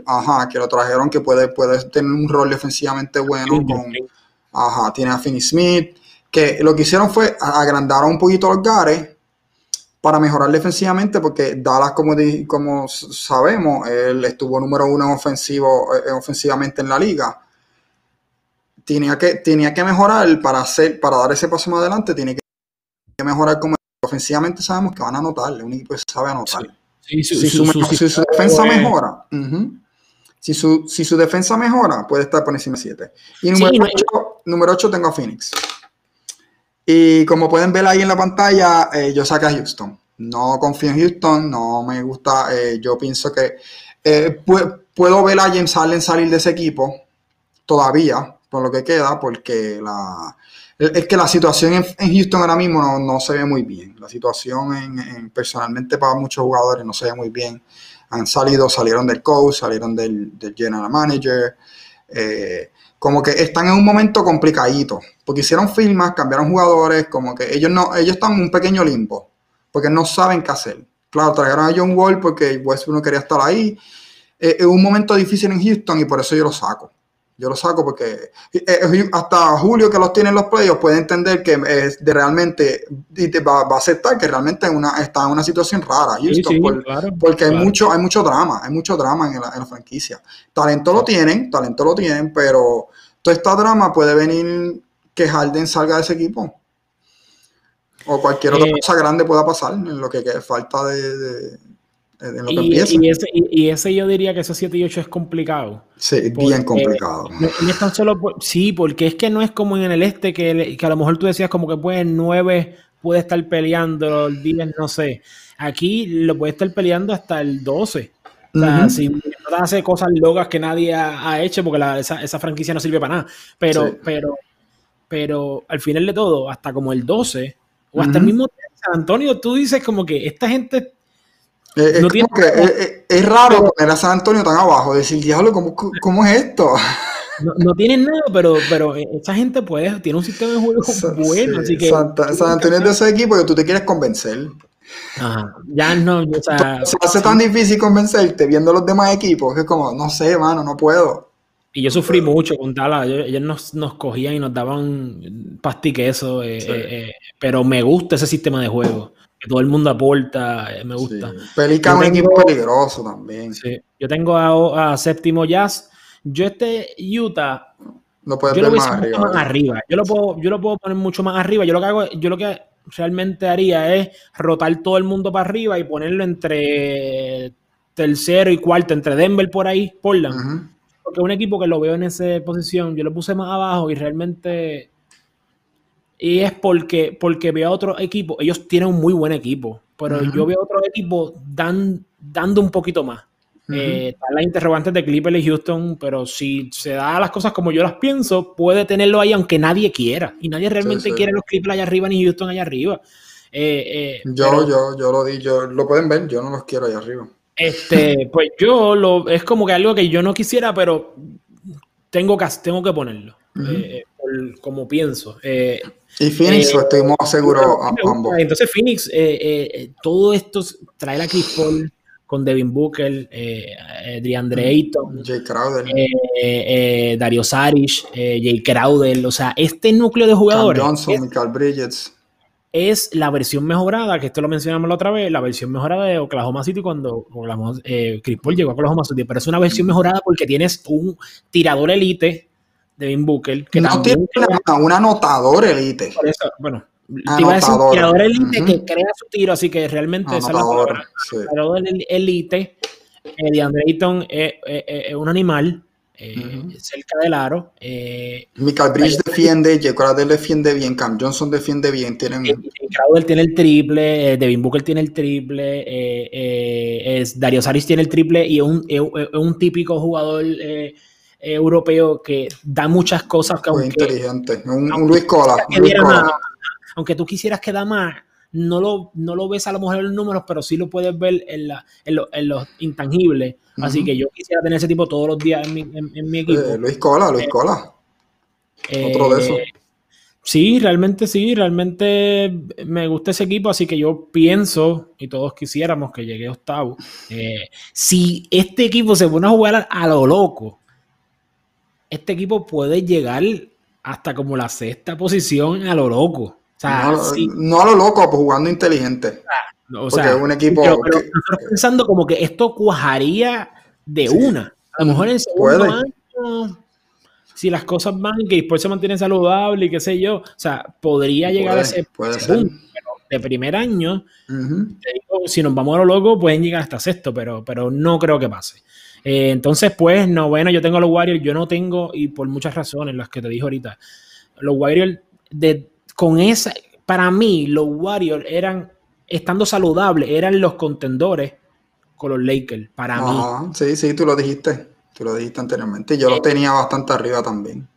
ajá, que lo trajeron que puede, puede tener un rol defensivamente bueno. Con, ajá, tiene a Finney Smith. Que lo que hicieron fue agrandar un poquito los gares para mejorar defensivamente, porque Dallas, como, como sabemos, él estuvo número uno en ofensivo, eh, ofensivamente en la liga. tenía que, tenía que mejorar para hacer, para dar ese paso más adelante, tiene que mejorar como ofensivamente sabemos que van a anotar, un equipo que sabe anotar. Si, su, defensa mejora, si, su, si su defensa mejora, puede estar por encima de 7. Y número 8 tengo a Phoenix. Y como pueden ver ahí en la pantalla, eh, yo saqué a Houston. No confío en Houston, no me gusta. Eh, yo pienso que eh, puedo ver a James Harden salir de ese equipo todavía, por lo que queda, porque la, es que la situación en, Houston ahora mismo no, se ve muy bien. La situación en, personalmente para muchos jugadores no se ve muy bien. Han salido, salieron del coach, salieron del, general manager. Eh, como que están en un momento complicadito, porque hicieron firmas, cambiaron jugadores, como que ellos no, ellos están en un pequeño limbo, porque no saben qué hacer. Claro, trajeron a John Wall porque Westbrook no quería estar ahí. Eh, es un momento difícil en Houston y por eso yo lo saco. Yo lo saco porque eh, eh, hasta Julio que los tiene en los playoffs puede entender que es de realmente y te va, a aceptar que realmente una, está en una situación rara Houston, porque hay mucho hay mucho drama hay mucho drama en la, franquicia. Talento lo tienen talento lo tienen pero toda esta drama puede venir que Harden salga de ese equipo. O cualquier otra eh, cosa grande pueda pasar en lo que, falta de y, ese, yo diría que esos 7 y 8 es complicado. Sí, bien complicado. No, solo sí, porque es que no es como en el este, que, a lo mejor tú decías como que pues 9 puede estar peleando, el 10 no sé. Aquí lo puede estar peleando hasta el 12. O sea, si no hace cosas locas que nadie ha, hecho, porque esa, franquicia no sirve para nada. Pero, pero, pero al final de todo, hasta como el 12, o hasta el mismo San Antonio, tú dices como que esta gente es, que, es, raro poner a San Antonio tan abajo, decir, diablo, ¿cómo, cómo es esto? No, tienen nada, pero, pero esa gente puede, tiene un sistema de juego bueno. así que, San Antonio es de ese equipo que tú te quieres convencer. ya no, o sea, se hace tan difícil convencerte viendo los demás equipos que es como, no sé, mano, no puedo. Y yo sufrí mucho con Tala. Ellos nos, nos, cogían y nos daban pastiqueso. Eh, eh, eh, pero me gusta ese sistema de juego todo el mundo aporta, eh, me gusta. Sí. Pelica es un equipo peligroso también. Sí. Yo tengo a, séptimo Jazz. Yo este Utah, no yo lo más, arriba, más arriba. Yo lo puedo, yo lo puedo poner mucho más arriba. Yo lo que hago, yo lo que realmente haría es rotar todo el mundo para arriba y ponerlo entre tercero y cuarto, entre Denver por ahí, Portland. Porque un equipo que lo veo en esa posición, yo lo puse más abajo y realmente y es porque, porque veo a otro equipo, ellos tienen un muy buen equipo, pero yo veo a otro equipo dan, dando un poquito más. Eh, están las interrogantes de Clipper y Houston, pero si se da las cosas como yo las pienso, puede tenerlo ahí aunque nadie quiera. Y nadie realmente quiere los Clippers allá arriba ni Houston allá arriba. Eh, eh, yo, yo, yo lo di, yo, lo pueden ver, yo no los quiero allá arriba. Este, pues yo lo, es como que algo que yo no quisiera, pero tengo que, tengo que ponerlo. como pienso. Y Phoenix, eh, estoy muy seguro ambos. Entonces, Phoenix, eh, eh, todo esto trae a Chris Paul con Devin Booker, eh, DeAndre Ayton, Jay Crowder, Dario Saric, Jay Crowder. O sea, este núcleo de jugadores. Johnson, es, Michael Bridges. Es la versión mejorada, que esto lo mencionamos la otra vez, la versión mejorada de Oklahoma City cuando Chris Paul llegó a Oklahoma City. Pero es una versión mejorada porque tienes un tirador elite Devin Booker. Que no tiene un anotador elite. Por eso, bueno, anotador. tirador elite que crea su tiro, así que realmente es Tirador elite. Eh, DeAndre Ayton es, un animal. Eh, cerca del aro. Eh, Michael Bridge defiende, Jay Crowder defiende bien, Cam Johnson defiende bien. Tienen... Crowder tiene el triple, eh, Devin Booker tiene el triple, eh, es, Dario Saris tiene el triple y es un, un típico jugador europeo que da muchas cosas que aunque, inteligente, un, Luis Cola. aunque tú quisieras que da más, no lo, no lo ves a lo mejor en los números, pero sí lo puedes ver en, la, en, los intangibles. Así que yo quisiera tener ese tipo todos los días en mi, en, mi equipo. Eh, Luis Cola, Luis Cola. Otro de esos. Eh, sí, realmente sí, realmente me gusta ese equipo, así que yo pienso, y todos quisiéramos que llegue octavo, eh, si este equipo se pone a jugar a lo loco, este equipo puede llegar hasta como la sexta posición a lo loco. no, a lo loco, pues jugando inteligente. o sea, es un equipo. Pero, pensando como que esto cuajaría de una. A lo mejor en segundo año. si las cosas van, que después se mantiene saludable y qué sé yo, o sea, podría llegar a ese, punto. Pero de primer año, si nos vamos a lo loco, pueden llegar hasta sexto, pero, pero no creo que pase. Eh, entonces, pues, no, bueno, yo tengo a los Warriors, yo no tengo, y por muchas razones, las que te dije ahorita, los Warriors, de, con esa, para mí, los Warriors eran, estando saludables, eran los contendores con los Lakers, para mí. Sí, sí, tú lo dijiste. Tú lo dijiste anteriormente. Yo lo eh, tenía bastante arriba también.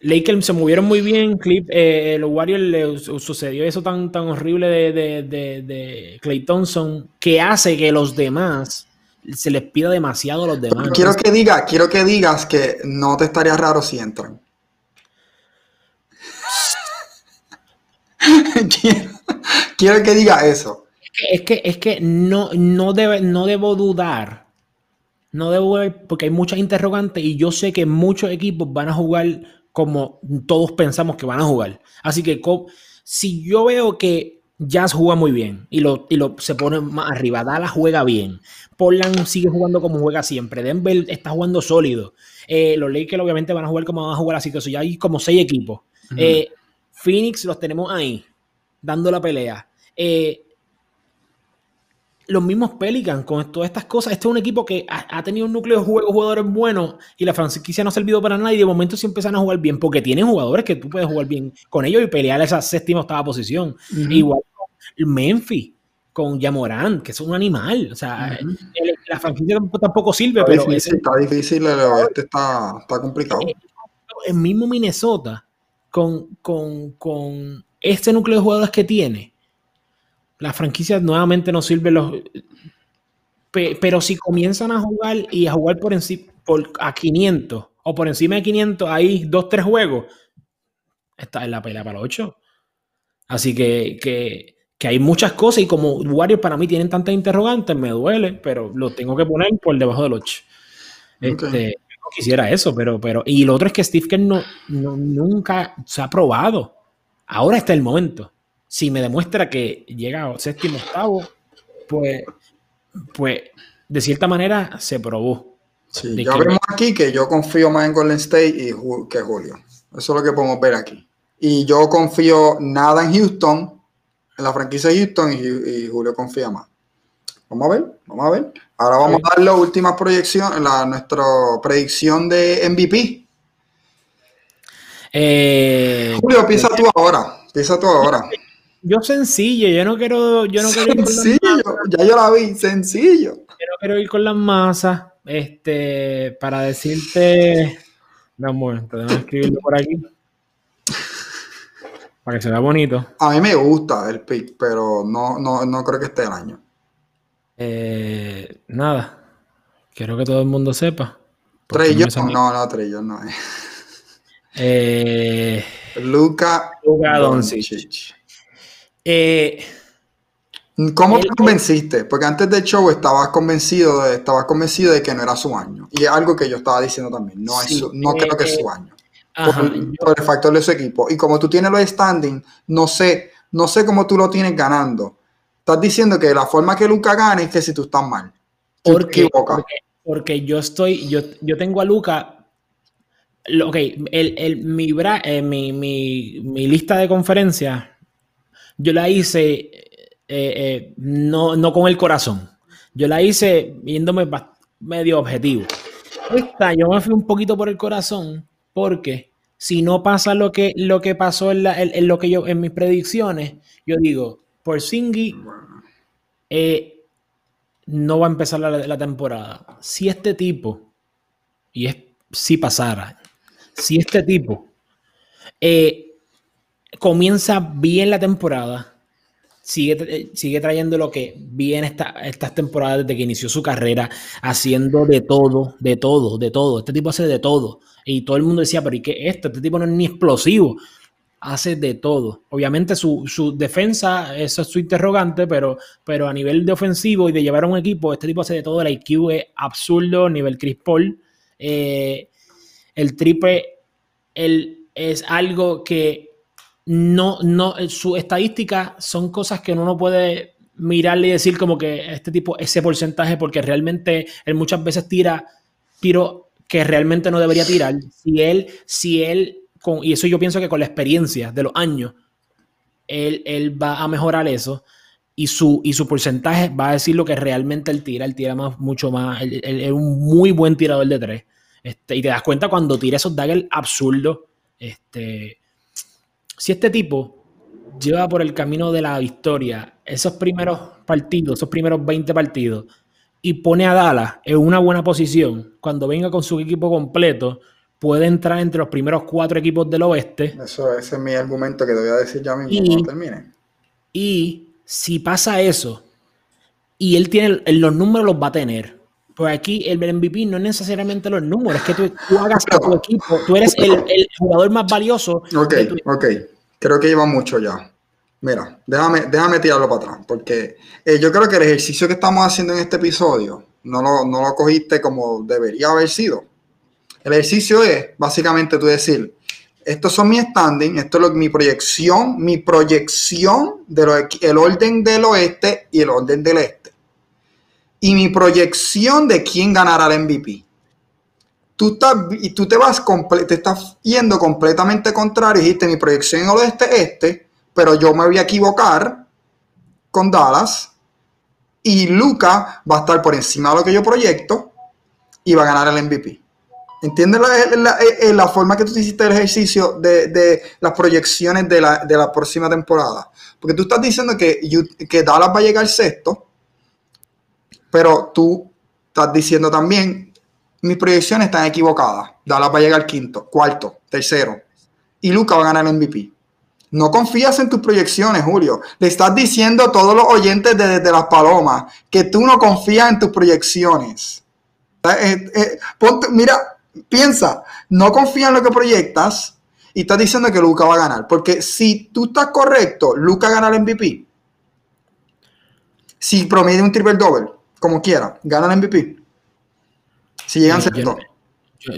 Lakers se movieron muy bien. Clip, eh, los Warriors le sucedió eso tan, tan horrible de, de, de, Clay Thompson que hace que los demás se les pida demasiado a los demás. quiero que diga, quiero que digas que no te estaría raro si entran. quiero, que diga eso. Es que, es que, no, no, debe, no debo dudar no debo ver, porque hay muchas interrogantes y yo sé que muchos equipos van a jugar como todos pensamos que van a jugar. Así que si yo veo que Jazz juega muy bien y lo, lo se pone más arriba, Dallas juega bien, Portland sigue jugando como juega siempre, Denver está jugando sólido, eh, los Lakers obviamente van a jugar como van a jugar, así que eso ya hay como seis equipos. Eh, Phoenix los tenemos ahí, dando la pelea. Eh, los mismos Pelicans con todas estas cosas. Este es un equipo que ha, tenido un núcleo de jugadores buenos y la franquicia no ha servido para nada y de momento sí empiezan a jugar bien porque tienen jugadores que tú puedes jugar bien con ellos y pelear esa séptima octava posición. Igual con Memphis, con Yamorán, que es un animal. O sea, la franquicia tampoco sirve, está pero... Difícil, está difícil, este está, está complicado. Eh, el mismo Minnesota, con, con, con este núcleo de jugadores que tiene, la franquicia nuevamente no sirve los... pero si comienzan a jugar y a jugar por encima, por, a 500 o por encima de 500, hay dos, tres juegos, está en la pelea para los 8. Así que, que, que, hay muchas cosas y como Warriors para mí tienen tantas interrogantes, me duele, pero lo tengo que poner por debajo del 8. Este, no quisiera eso, pero, pero... Y lo otro es que Steve Kerr no, no, nunca se ha probado. Ahora está el momento si me demuestra que llega a séptimo octavo, pues, pues de cierta manera se probó. Sí, ya vemos aquí que yo confío más en Golden State y que Julio. Eso es lo que podemos ver aquí. Y yo confío nada en Houston, en la franquicia de Houston, y, Julio confía más. Vamos a ver, vamos a ver. Ahora vamos a dar la última proyección, la, nuestra predicción de MVP. Eh, Julio, piensa tú ahora. Piensa tú ahora. Yo sencillo, yo no quiero, yo no quiero ir sencillo, ya yo la vi, sencillo. Yo no quiero ir con las masas, este, para decirte, vamos, te a escribirlo por aquí, para que se vea bonito. A mí me gusta el pick, pero no, no, no creo que esté el año. Eh, nada, quiero que todo el mundo sepa. Trellón, no, no, Trellón no es. Eh, Luca, Luca Doncic. Eh, ¿Cómo te convenciste? Porque antes del show estabas convencido, de, estabas convencido de que no era su año. Y es algo que yo estaba diciendo también. No, es no creo que es su año. por, el factor de su equipo. Y como tú tienes los standing, no sé, no sé cómo tú lo tienes ganando. Estás diciendo que la forma que Luca gane es que si tú estás mal. Porque, porque, yo estoy, yo, yo tengo a Luca ok, el, el, mi, eh, mi, mi, mi, lista de conferencias yo la hice eh, eh, no, no, con el corazón. Yo la hice viéndome medio objetivo. Esta yo me fui un poquito por el corazón porque si no pasa lo que, lo que pasó en, lo que yo, en mis predicciones, yo digo, por Singy eh, no va a empezar la, temporada. Si este tipo, y es si pasara, si este tipo comienza bien la temporada, sigue, sigue trayendo lo que viene esta, estas temporadas desde que inició su carrera, haciendo de todo, de todo, de todo. Este tipo hace de todo. Y todo el mundo decía, pero ¿y qué es esto? Este tipo no es ni explosivo. Hace de todo. Obviamente su, su defensa, eso es su interrogante, pero, pero a nivel de ofensivo y de llevar a un equipo, este tipo hace de todo. El IQ es absurdo, nivel Chris Paul. Eh, el triple el, es algo que no, no, su estadística son cosas que uno no puede mirarle y decir como que este tipo, ese porcentaje, porque realmente él muchas veces tira tiro que realmente no debería tirar. Si él, si él, con, y eso yo pienso que con la experiencia de los años, él, él va a mejorar eso y su, y su porcentaje va a decir lo que realmente él tira. Él tira más, mucho más. Él, es un muy buen tirador de tres. Este, y te das cuenta cuando tira esos daggers absurdos. Este, si este tipo lleva por el camino de la victoria esos primeros partidos, esos primeros 20 partidos, y pone a Dallas en una buena posición, cuando venga con su equipo completo, puede entrar entre los primeros cuatro equipos del oeste. Eso, ese es mi argumento que te voy a decir ya mismo y, cuando termine. Y si pasa eso, y él tiene los números los va a tener. Pues aquí el MVP no es necesariamente los números, es que tú, hagas a tu equipo, tú eres el, jugador más valioso. Ok, ok, creo que lleva mucho ya. Mira, déjame, déjame tirarlo para atrás, porque eh, yo creo que el ejercicio que estamos haciendo en este episodio no lo, no lo cogiste como debería haber sido. El ejercicio es básicamente tú decir, estos son mis standing, esto es mi proyección, mi proyección del orden del oeste y el orden del este. Y mi proyección de quién ganará el MVP. Tú, estás, tú te vas, te estás yendo completamente contrario. Dijiste mi proyección en oeste, este pero yo me voy a equivocar con Dallas y Luca va a estar por encima de lo que yo proyecto y va a ganar el MVP. ¿Entiendes la, forma que tú hiciste el ejercicio de, las proyecciones de la, próxima temporada? Porque tú estás diciendo que, que Dallas va a llegar sexto, pero tú estás diciendo también, mis proyecciones están equivocadas. Dallas va a llegar quinto, cuarto, tercero. Y Luca va a ganar el MVP. No confías en tus proyecciones, Julio. Le estás diciendo a todos los oyentes de Desde las Palomas que tú no confías en tus proyecciones. Eh, eh, mira, piensa, no confías en lo que proyectas y estás diciendo que Luca va a ganar. Porque si tú estás correcto, Luca gana el MVP. Si promedia un triple double, como quiera, gana el MVP. Si llegan sexto.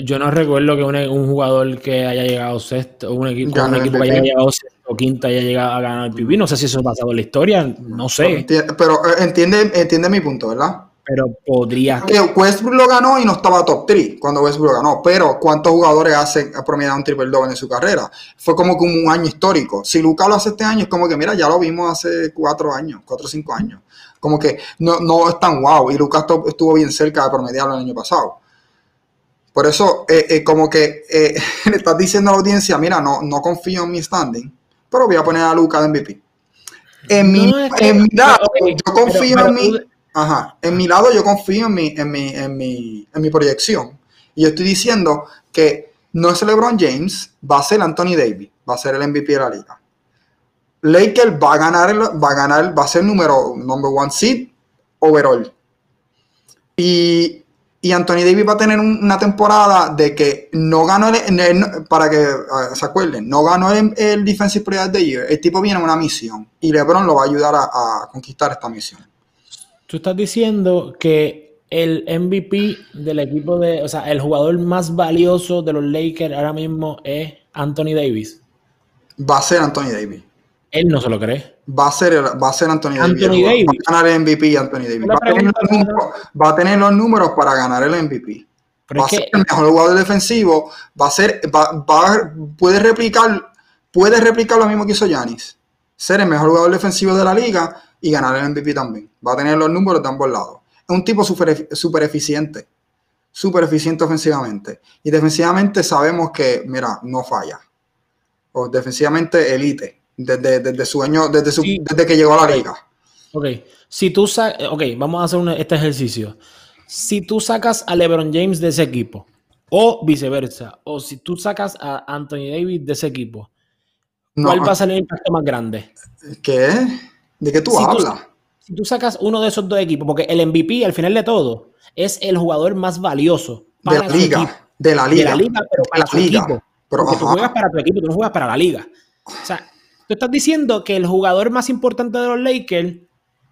Yo, no recuerdo que un, jugador que haya llegado sexto, un equipo, un equipo que haya llegado sexto o quinta haya llegado a ganar el PB. No sé si eso ha pasado en la historia, no sé. Pero eh, entiende, entiende mi punto, ¿verdad? Pero podría. Que Westbrook lo ganó y no estaba top 3 cuando Westbrook lo ganó. Pero ¿cuántos jugadores hacen promediado un triple doble en su carrera? Fue como que un año histórico. Si Luca lo hace este año, es como que, mira, ya lo vimos hace cuatro años, cuatro o cinco años. Como que no, no es tan wow. Y Luca estuvo bien cerca de promediarlo el año pasado. Por eso, eh, eh, como que eh, le estás diciendo a la audiencia, mira, no, no confío en mi standing, pero voy a poner a Luca de MVP. En, mi, lado, yo confío en mi, ajá, en mi lado, yo confío en mi, en mi, en mi, en mi proyección. Y yo estoy diciendo que no es LeBron James, va a ser Anthony Davis, va a ser el MVP de la liga. Lakers va a ganar, va a ganar, va a ser número number one seed overall. Y y Anthony Davis va a tener una temporada de que no ganó, el, para que ah, se acuerden, no ganó el, Defensive Player de Year. El tipo viene en una misión y LeBron lo va a ayudar a, conquistar esta misión. Tú estás diciendo que el MVP del equipo de, o sea, el jugador más valioso de los Lakers ahora mismo es Anthony Davis. Va a ser Anthony Davis. Él no se lo cree. Va a ser, va a ser Anthony, Davis. Va a ganar el MVP Anthony Davis. Va a, tener los números, para ganar el MVP. va a ser el mejor jugador defensivo. Va a ser, va, puede replicar, puede replicar lo mismo que hizo Yanis. Ser el mejor jugador defensivo de la liga y ganar el MVP también. Va a tener los números de ambos lados. Es un tipo súper super eficiente. Súper eficiente ofensivamente. Y defensivamente sabemos que, mira, no falla. O defensivamente elite desde, desde su año, desde, su, desde que llegó a la liga. Ok, si tú ok, vamos a hacer este ejercicio. Si tú sacas a LeBron James de ese equipo, o viceversa, o si tú sacas a Anthony Davis de ese equipo, ¿cuál va a ser el impacto más grande? ¿Qué? ¿De qué tú hablas? si tú sacas uno de esos dos equipos, porque el MVP al final de todo es el jugador más valioso de la liga, de la liga, de la liga, pero para su equipo. Pero, porque tú juegas para tu equipo, tú no juegas para la liga. O sea, Tú estás diciendo que el jugador más importante de los Lakers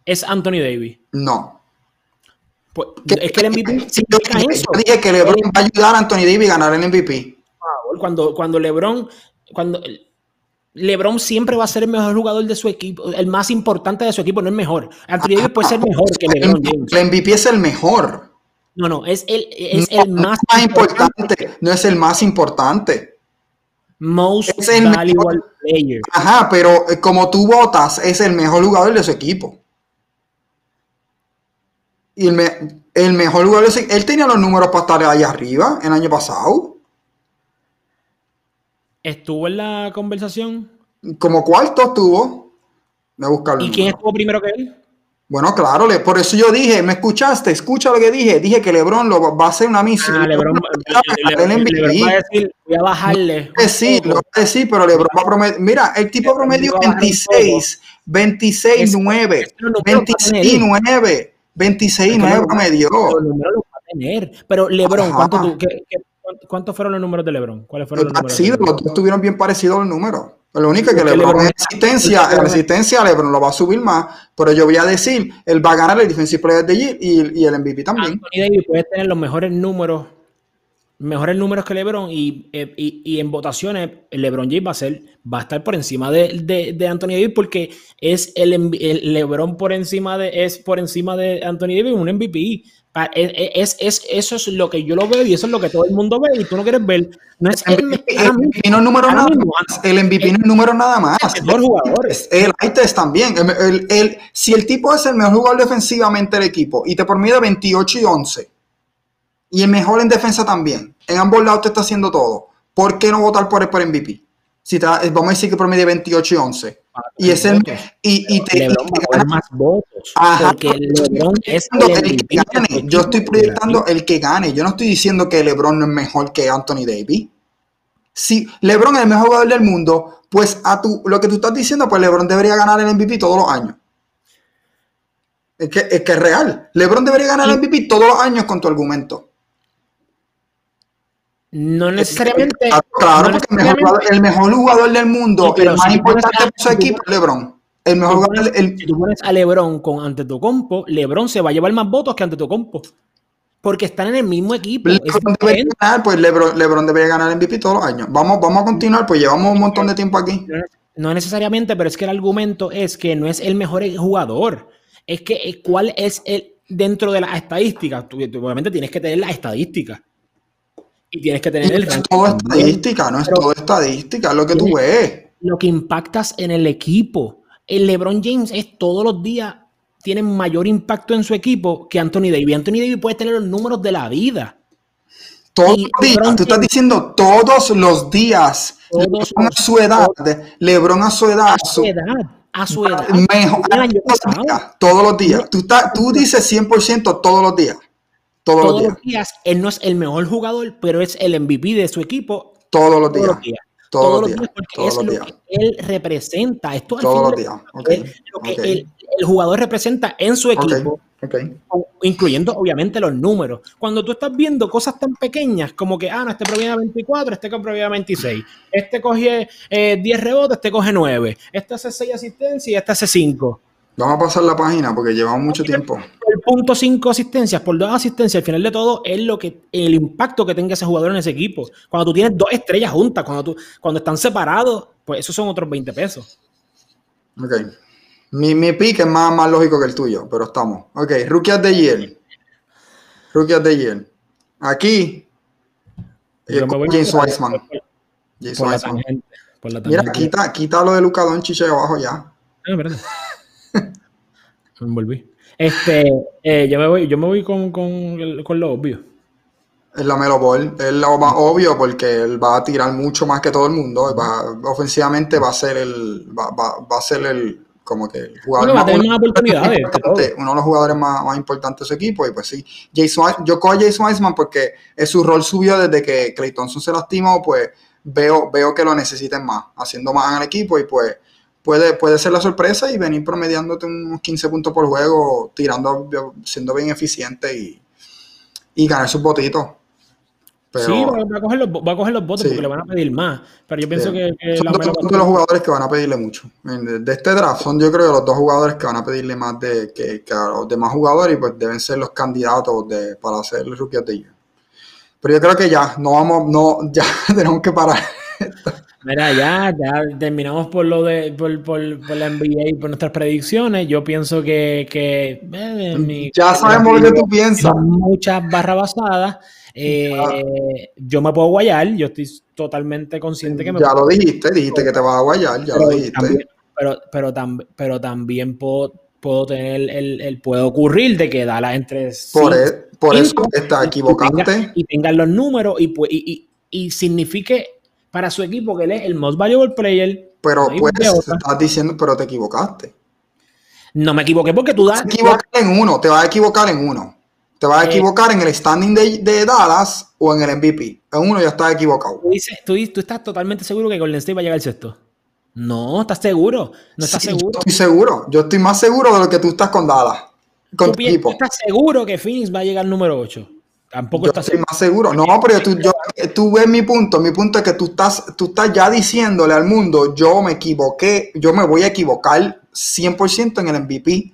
es Anthony Davis. No. Pues, es que el MVP significa eso. Yo dije que LeBron va a ayudar a Anthony Davis a ganar el MVP. Cuando, cuando LeBron, cuando LeBron siempre va a ser el mejor jugador de su equipo, el más importante de su equipo, no es mejor. Anthony Davis puede ser mejor que LeBron James. El MVP es el mejor. No, no, es el, es el más, importante. No es el más importante. Most Es el valuable player. Ajá, pero eh, como tú votas, es el mejor jugador de su equipo. Y el, me- el mejor jugador de su Él tenía los números para estar ahí arriba el año pasado. Estuvo en la conversación. Como cuarto estuvo. Me busca el ¿Y quién estuvo primero que él? Bueno, claro, le- por eso yo dije, ¿me escuchaste? Escucha lo que dije. Dije que LeBron lo va- a hacer una misión. Ah, LeBron, va a decir, voy a bajarle. Sí, lo va a decir, pero LeBron va a prometer. Mira, el tipo promedió va a bajar un 26, 26, 9, es que los números va a 26, tener. 9, 26, Es que 9 los- promedió. Los números los va a tener. Pero LeBron. ¿cuánto tú- ¿cuántos fueron los números de LeBron? ¿Cuáles fueron los números? de Sí, los dos tuvieron bien parecidos los números. Lo único es que LeBron LeBron- en asistencia, en LeBron- lo va a subir más, pero yo voy a decir, él va a ganar el Defensive Player de Year y, y el MVP también. Anthony Davis puede tener los mejores números, mejores números que LeBron y, eh, y- y en votaciones LeBron James va a ser, va a estar por encima de, de- de Anthony Davis porque es el, el LeBron por encima de es por encima de Anthony Davis un MVP. Pa- Es, es- es- eso es lo que yo lo veo y eso es lo que todo el mundo ve y tú no quieres ver. No es el, El MVP no es número nada más. El MVP no es número nada más. el mejor jugador. El ITES también. El- el- el- si el tipo es el mejor jugador defensivamente del equipo y te promete 28 y 11 y el mejor en defensa también, en ambos lados te está haciendo todo, ¿por qué no votar por él por MVP? Si te, vamos a decir que promedia 28 y 11 y es el y, y te, y LeBron te a coger gana- más votos Ajá. porque LeBron es el, que gane. Yo estoy proyectando el que gane. Yo no estoy diciendo que LeBron no es mejor que Anthony Davis. Si LeBron es el mejor jugador del mundo, pues a tu, lo que tú estás diciendo, pues LeBron debería ganar el MVP todos los años. Es que es, que es real. LeBron debería ganar el MVP todos los años con tu argumento. No necesariamente. Claro, claro, no porque el mejor, jugador, el mejor jugador del mundo, Sí, pero el más si importante de su equipo es LeBron. El mejor Si pones- el- si tú pones a LeBron con Antetokounmpo, LeBron se va a llevar más votos que Antetokounmpo. Porque están en el mismo equipo. LeBron debería ganar, pues LeBron, LeBron debería ganar MVP todos los años. Vamos, vamos a continuar, pues llevamos un montón de tiempo aquí. No necesariamente, pero es que el argumento es que no es el mejor jugador. Es que eh, cuál es el dentro de las estadísticas. Tú, tú obviamente tienes que tener las estadísticas. Y tienes que tener el no es ranking todo estadística, no es todo estadística, es lo que tú ves. lo que impactas en el equipo. El LeBron James es todos los días, tiene mayor impacto en su equipo que Anthony Davis. Anthony Davis puede tener los números de la vida. Todos los días, LeBron tú estás diciendo todos los días. Todos LeBron a su edad, LeBron a su edad, A su edad, a su edad. mejor, todos los días, todos los días. Tú, estás- tú dices 100% todos los días. Todos, todos los días. los días, él no es el mejor jugador, pero es el MVP de su equipo Todos los todos días. Todos los días. porque Todos es los lo días. que él representa. Esto Todos los días. Ok, es lo que ok. el, el jugador representa en su equipo. ok. incluyendo obviamente los números. Cuando tú estás viendo cosas tan pequeñas como que, ah, no, este proviene 24, este proviene 26, este coge eh, 10 rebotes, este coge 9, este hace 6 asistencias y este hace 5. Vamos a pasar la página porque llevamos mucho tiempo. El punto 5 asistencias por dos asistencias, al final de todo, es lo que el impacto que tenga ese jugador en ese equipo. Cuando tú tienes dos estrellas juntas, cuando, tú, cuando están separados, pues esos son otros 20 pesos. Ok. Mi, mi pick es más, más lógico que el tuyo, pero estamos. Ok, Rookie of the Year. Rookie of the Year. Aquí, eh, James por- Wiseman. James por la Wiseman. tangente. Por la Mira, quita, quita lo de Luca Doncic abajo ya. Ah, espérate. me envolví. Este, eh, yo me voy, yo me voy con, con, el- con lo obvio. Es la Melo Ball. Es lo más obvio porque él va a tirar mucho más que todo el mundo. Va- ofensivamente va a ser el, va, va- va a ser el, como que el jugador Bueno, más- más oportunidades, importante, uno de los jugadores más, más importantes de su equipo. Y pues sí, Jason, yo cojo a Jason Wiseman porque es su rol subió desde que Clay Thompson se lastimó, pues veo, veo que lo necesiten más, haciendo más en el equipo y pues puede, puede ser la sorpresa y venir promediándote unos 15 puntos por juego, tirando, siendo bien eficiente y, y ganar sus botitos. Pero, sí, va, a coger los, va a coger los votos Sí. porque le van a pedir más. Pero yo pienso Sí. que, que son la dos, son de los jugadores que van a pedirle mucho. De, de este draft son yo creo los dos jugadores que van a pedirle más de, que, que a los demás jugadores y pues deben ser los candidatos de, para hacer el Rookie of the Year. Pero yo creo que ya, no vamos, no, ya tenemos que parar. Mira, ya, ya terminamos por lo de por, por, por la NBA y por nuestras predicciones. Yo pienso que, que eh, ya sabemos lo que tú piensas. Muchas barras basadas. Eh, yo me puedo guayar, yo estoy totalmente consciente que me Ya lo dijiste, dijiste que te vas a guayar, ya lo dijiste. pero, pero, pero también puedo, puedo tener el, el, puede ocurrir de que Dallas entre por, e, por eso está equivocante y tengan los números y, y, y, y signifique para su equipo que él es el most valuable player. Pero pues, estás diciendo, pero te equivocaste. No me equivoqué porque tú das. Te equivocas en uno, te vas a equivocar en uno. Te vas a eh, equivocar en el standing de, Dallas o en el MVP. En uno ya estás equivocado. Tú, dices, tú, tú, estás totalmente seguro que Golden State va a llegar al sexto. No, estás seguro. No estás seguro. Yo estoy seguro. Yo estoy más seguro de lo que tú estás con Dallas. Con tu equipo. ¿Estás seguro que Phoenix va a llegar al número 8? Tampoco yo estoy más seguro. No, pero tú, yo, tú ves mi punto. Mi punto es que tú estás, tú estás ya diciéndole al mundo, yo me equivoqué, yo me voy a equivocar 100% en el MVP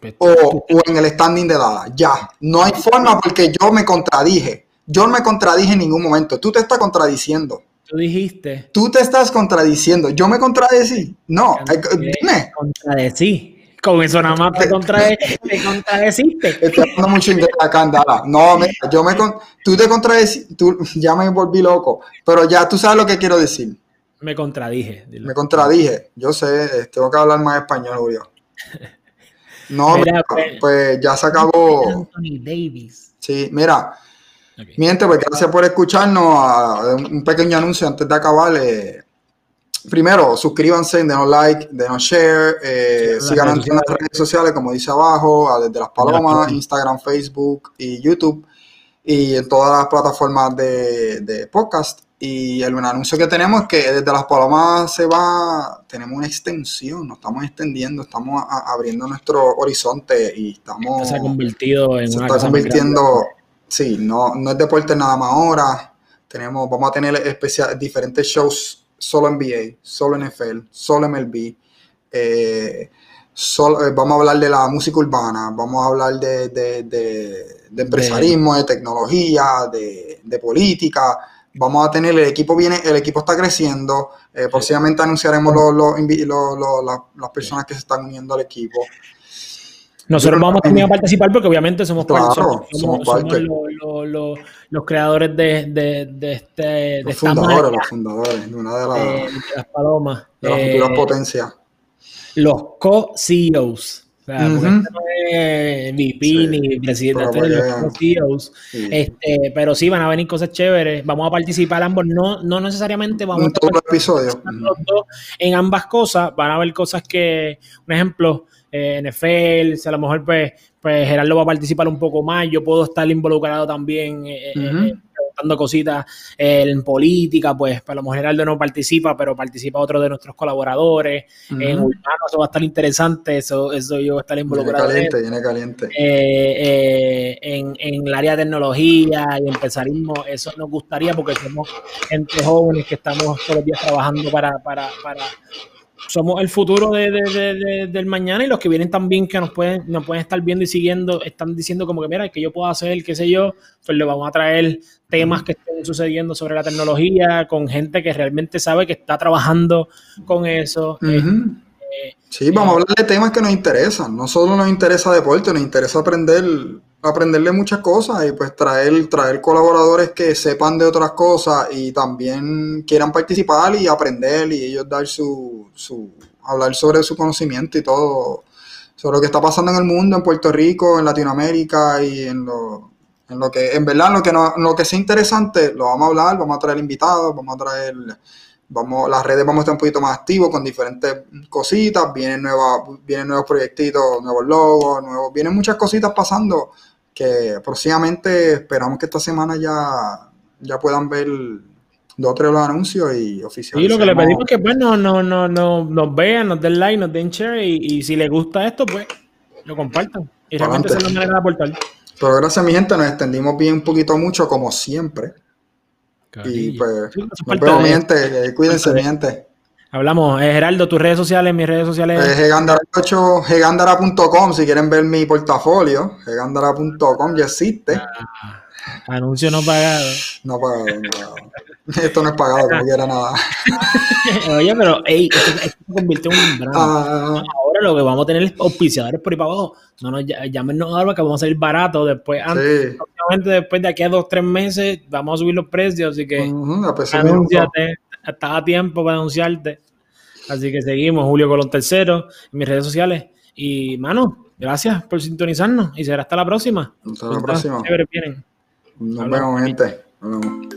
pues o, en el standing de Dallas. Ya, no hay forma porque yo me contradije. Yo no me contradije en ningún momento. Tú te estás contradiciendo. Tú dijiste. Tú te estás contradiciendo. Yo me contradecí. No, eh, dime. Contradecí. Con eso nada más te, contrade, te contradeciste. Estoy hablando mucho inglés acá en No, yo me, tú te contradeciste, tú, ya me volví loco, pero ya tú sabes lo que quiero decir. Me contradije. Me contradije. Yo sé, eh, tengo que hablar más español, Julio. No, mira, pues, pues, ya se acabó. Anthony Davis. Sí, mira. Miente, pues gracias por escucharnos. un pequeño anuncio antes de acabar. Eh, primero, suscríbanse, denos like, denos share, eh, sigan en las redes sociales, como dice abajo, desde las palomas, Instagram, Facebook y YouTube, y en todas las plataformas de, podcast. Y el anuncio que tenemos es que desde las palomas se va, tenemos una extensión, nos estamos extendiendo, estamos abriendo nuestro horizonte y estamos... Se ha convertido en se está convirtiendo, sí, no, no es deporte nada más ahora, tenemos, vamos a tener especial, diferentes shows solo NBA, solo NFL, solo MLB. Eh, solo, eh, vamos a hablar de la música urbana, vamos a hablar de, de, empresarismo, de tecnología, de, política. Vamos a tener el equipo viene, el equipo está creciendo. Eh, próximamente anunciaremos las personas que se están uniendo al equipo. Nosotros vamos también a participar porque obviamente somos, los, creadores de, de, de este los fundadores, los fundadores de una de, las palomas. De las futuras eh, potencias. Los co-CEOs. O sea, uh -huh. no es VP ni presidente, de los co-CEOs. Este, pero sí, van a venir cosas chéveres. Vamos a participar ambos. No, no necesariamente vamos a participar en ambas cosas. Van a haber cosas que, un ejemplo, eh, NFL, si a lo mejor pues, pues Gerardo va a participar un poco más, yo puedo estar involucrado también eh, eh, preguntando cositas en política, pues a lo mejor Gerardo no participa, pero participa otro de nuestros colaboradores. En Urbano eso va a estar interesante, eso, eso yo voy a estar involucrado. Viene caliente, viene caliente. en, en el área de tecnología y empresarismo, eso nos gustaría porque somos gente jóvenes que estamos todos los días trabajando para, para, para somos el futuro de, del mañana y los que vienen también que nos pueden, nos pueden estar viendo y siguiendo, están diciendo como que mira, que yo puedo hacer, qué sé yo, pues le vamos a traer temas que estén sucediendo sobre la tecnología con gente que realmente sabe que está trabajando con eso. Eh, sí, vamos a hablar de temas que nos interesan. No solo nos interesa deporte, nos interesa aprender, aprenderle muchas cosas y pues traer, traer colaboradores que sepan de otras cosas y también quieran participar y aprender y ellos dar su, su hablar sobre su conocimiento y todo, sobre lo que está pasando en el mundo, en Puerto Rico, en Latinoamérica y en lo, en lo que, en verdad, lo que, no, lo que sea interesante, lo vamos a hablar, vamos a traer invitados, vamos a traer Vamos, las redes vamos a estar un poquito más activos con diferentes cositas, vienen, nuevas, vienen nuevos proyectitos, nuevos logos, nuevos, vienen muchas cositas pasando que próximamente esperamos que esta semana ya, ya puedan ver dos o tres los anuncios y oficialmente. Y lo que le pedimos es que pues no, no, no, no, nos vean, nos den like, nos den share y, si les gusta esto, pues lo compartan. Y realmente se lo manera de aportar. Pero gracias mi gente, nos extendimos bien un poquito mucho como siempre. Y pues, mi gente, cuídense, mi gente. Hablamos, eh, Geraldo, tus redes sociales, mis redes sociales. Eh, Gegandara.com, si quieren ver mi portafolio, Gegandara.com ya existe. Ah, anuncio no pagado. No pagado, no pagado. Esto no es pagado, como quiera nada. Oye, pero ey, esto, se convirtió en un brand. Ah. Ahora lo que vamos a tener es auspiciadores por ahí para abajo. No nos llámenos ahora que vamos a salir barato después. Antes, después de aquí a dos, tres meses, vamos a subir los precios. Así que anúnciate, estás a tiempo para anunciarte. Así que seguimos, Julio Colón Tercero, en mis redes sociales. Y, mano, gracias por sintonizarnos y será hasta la próxima. Hasta la próxima. Nos vemos, gente. Nos vemos.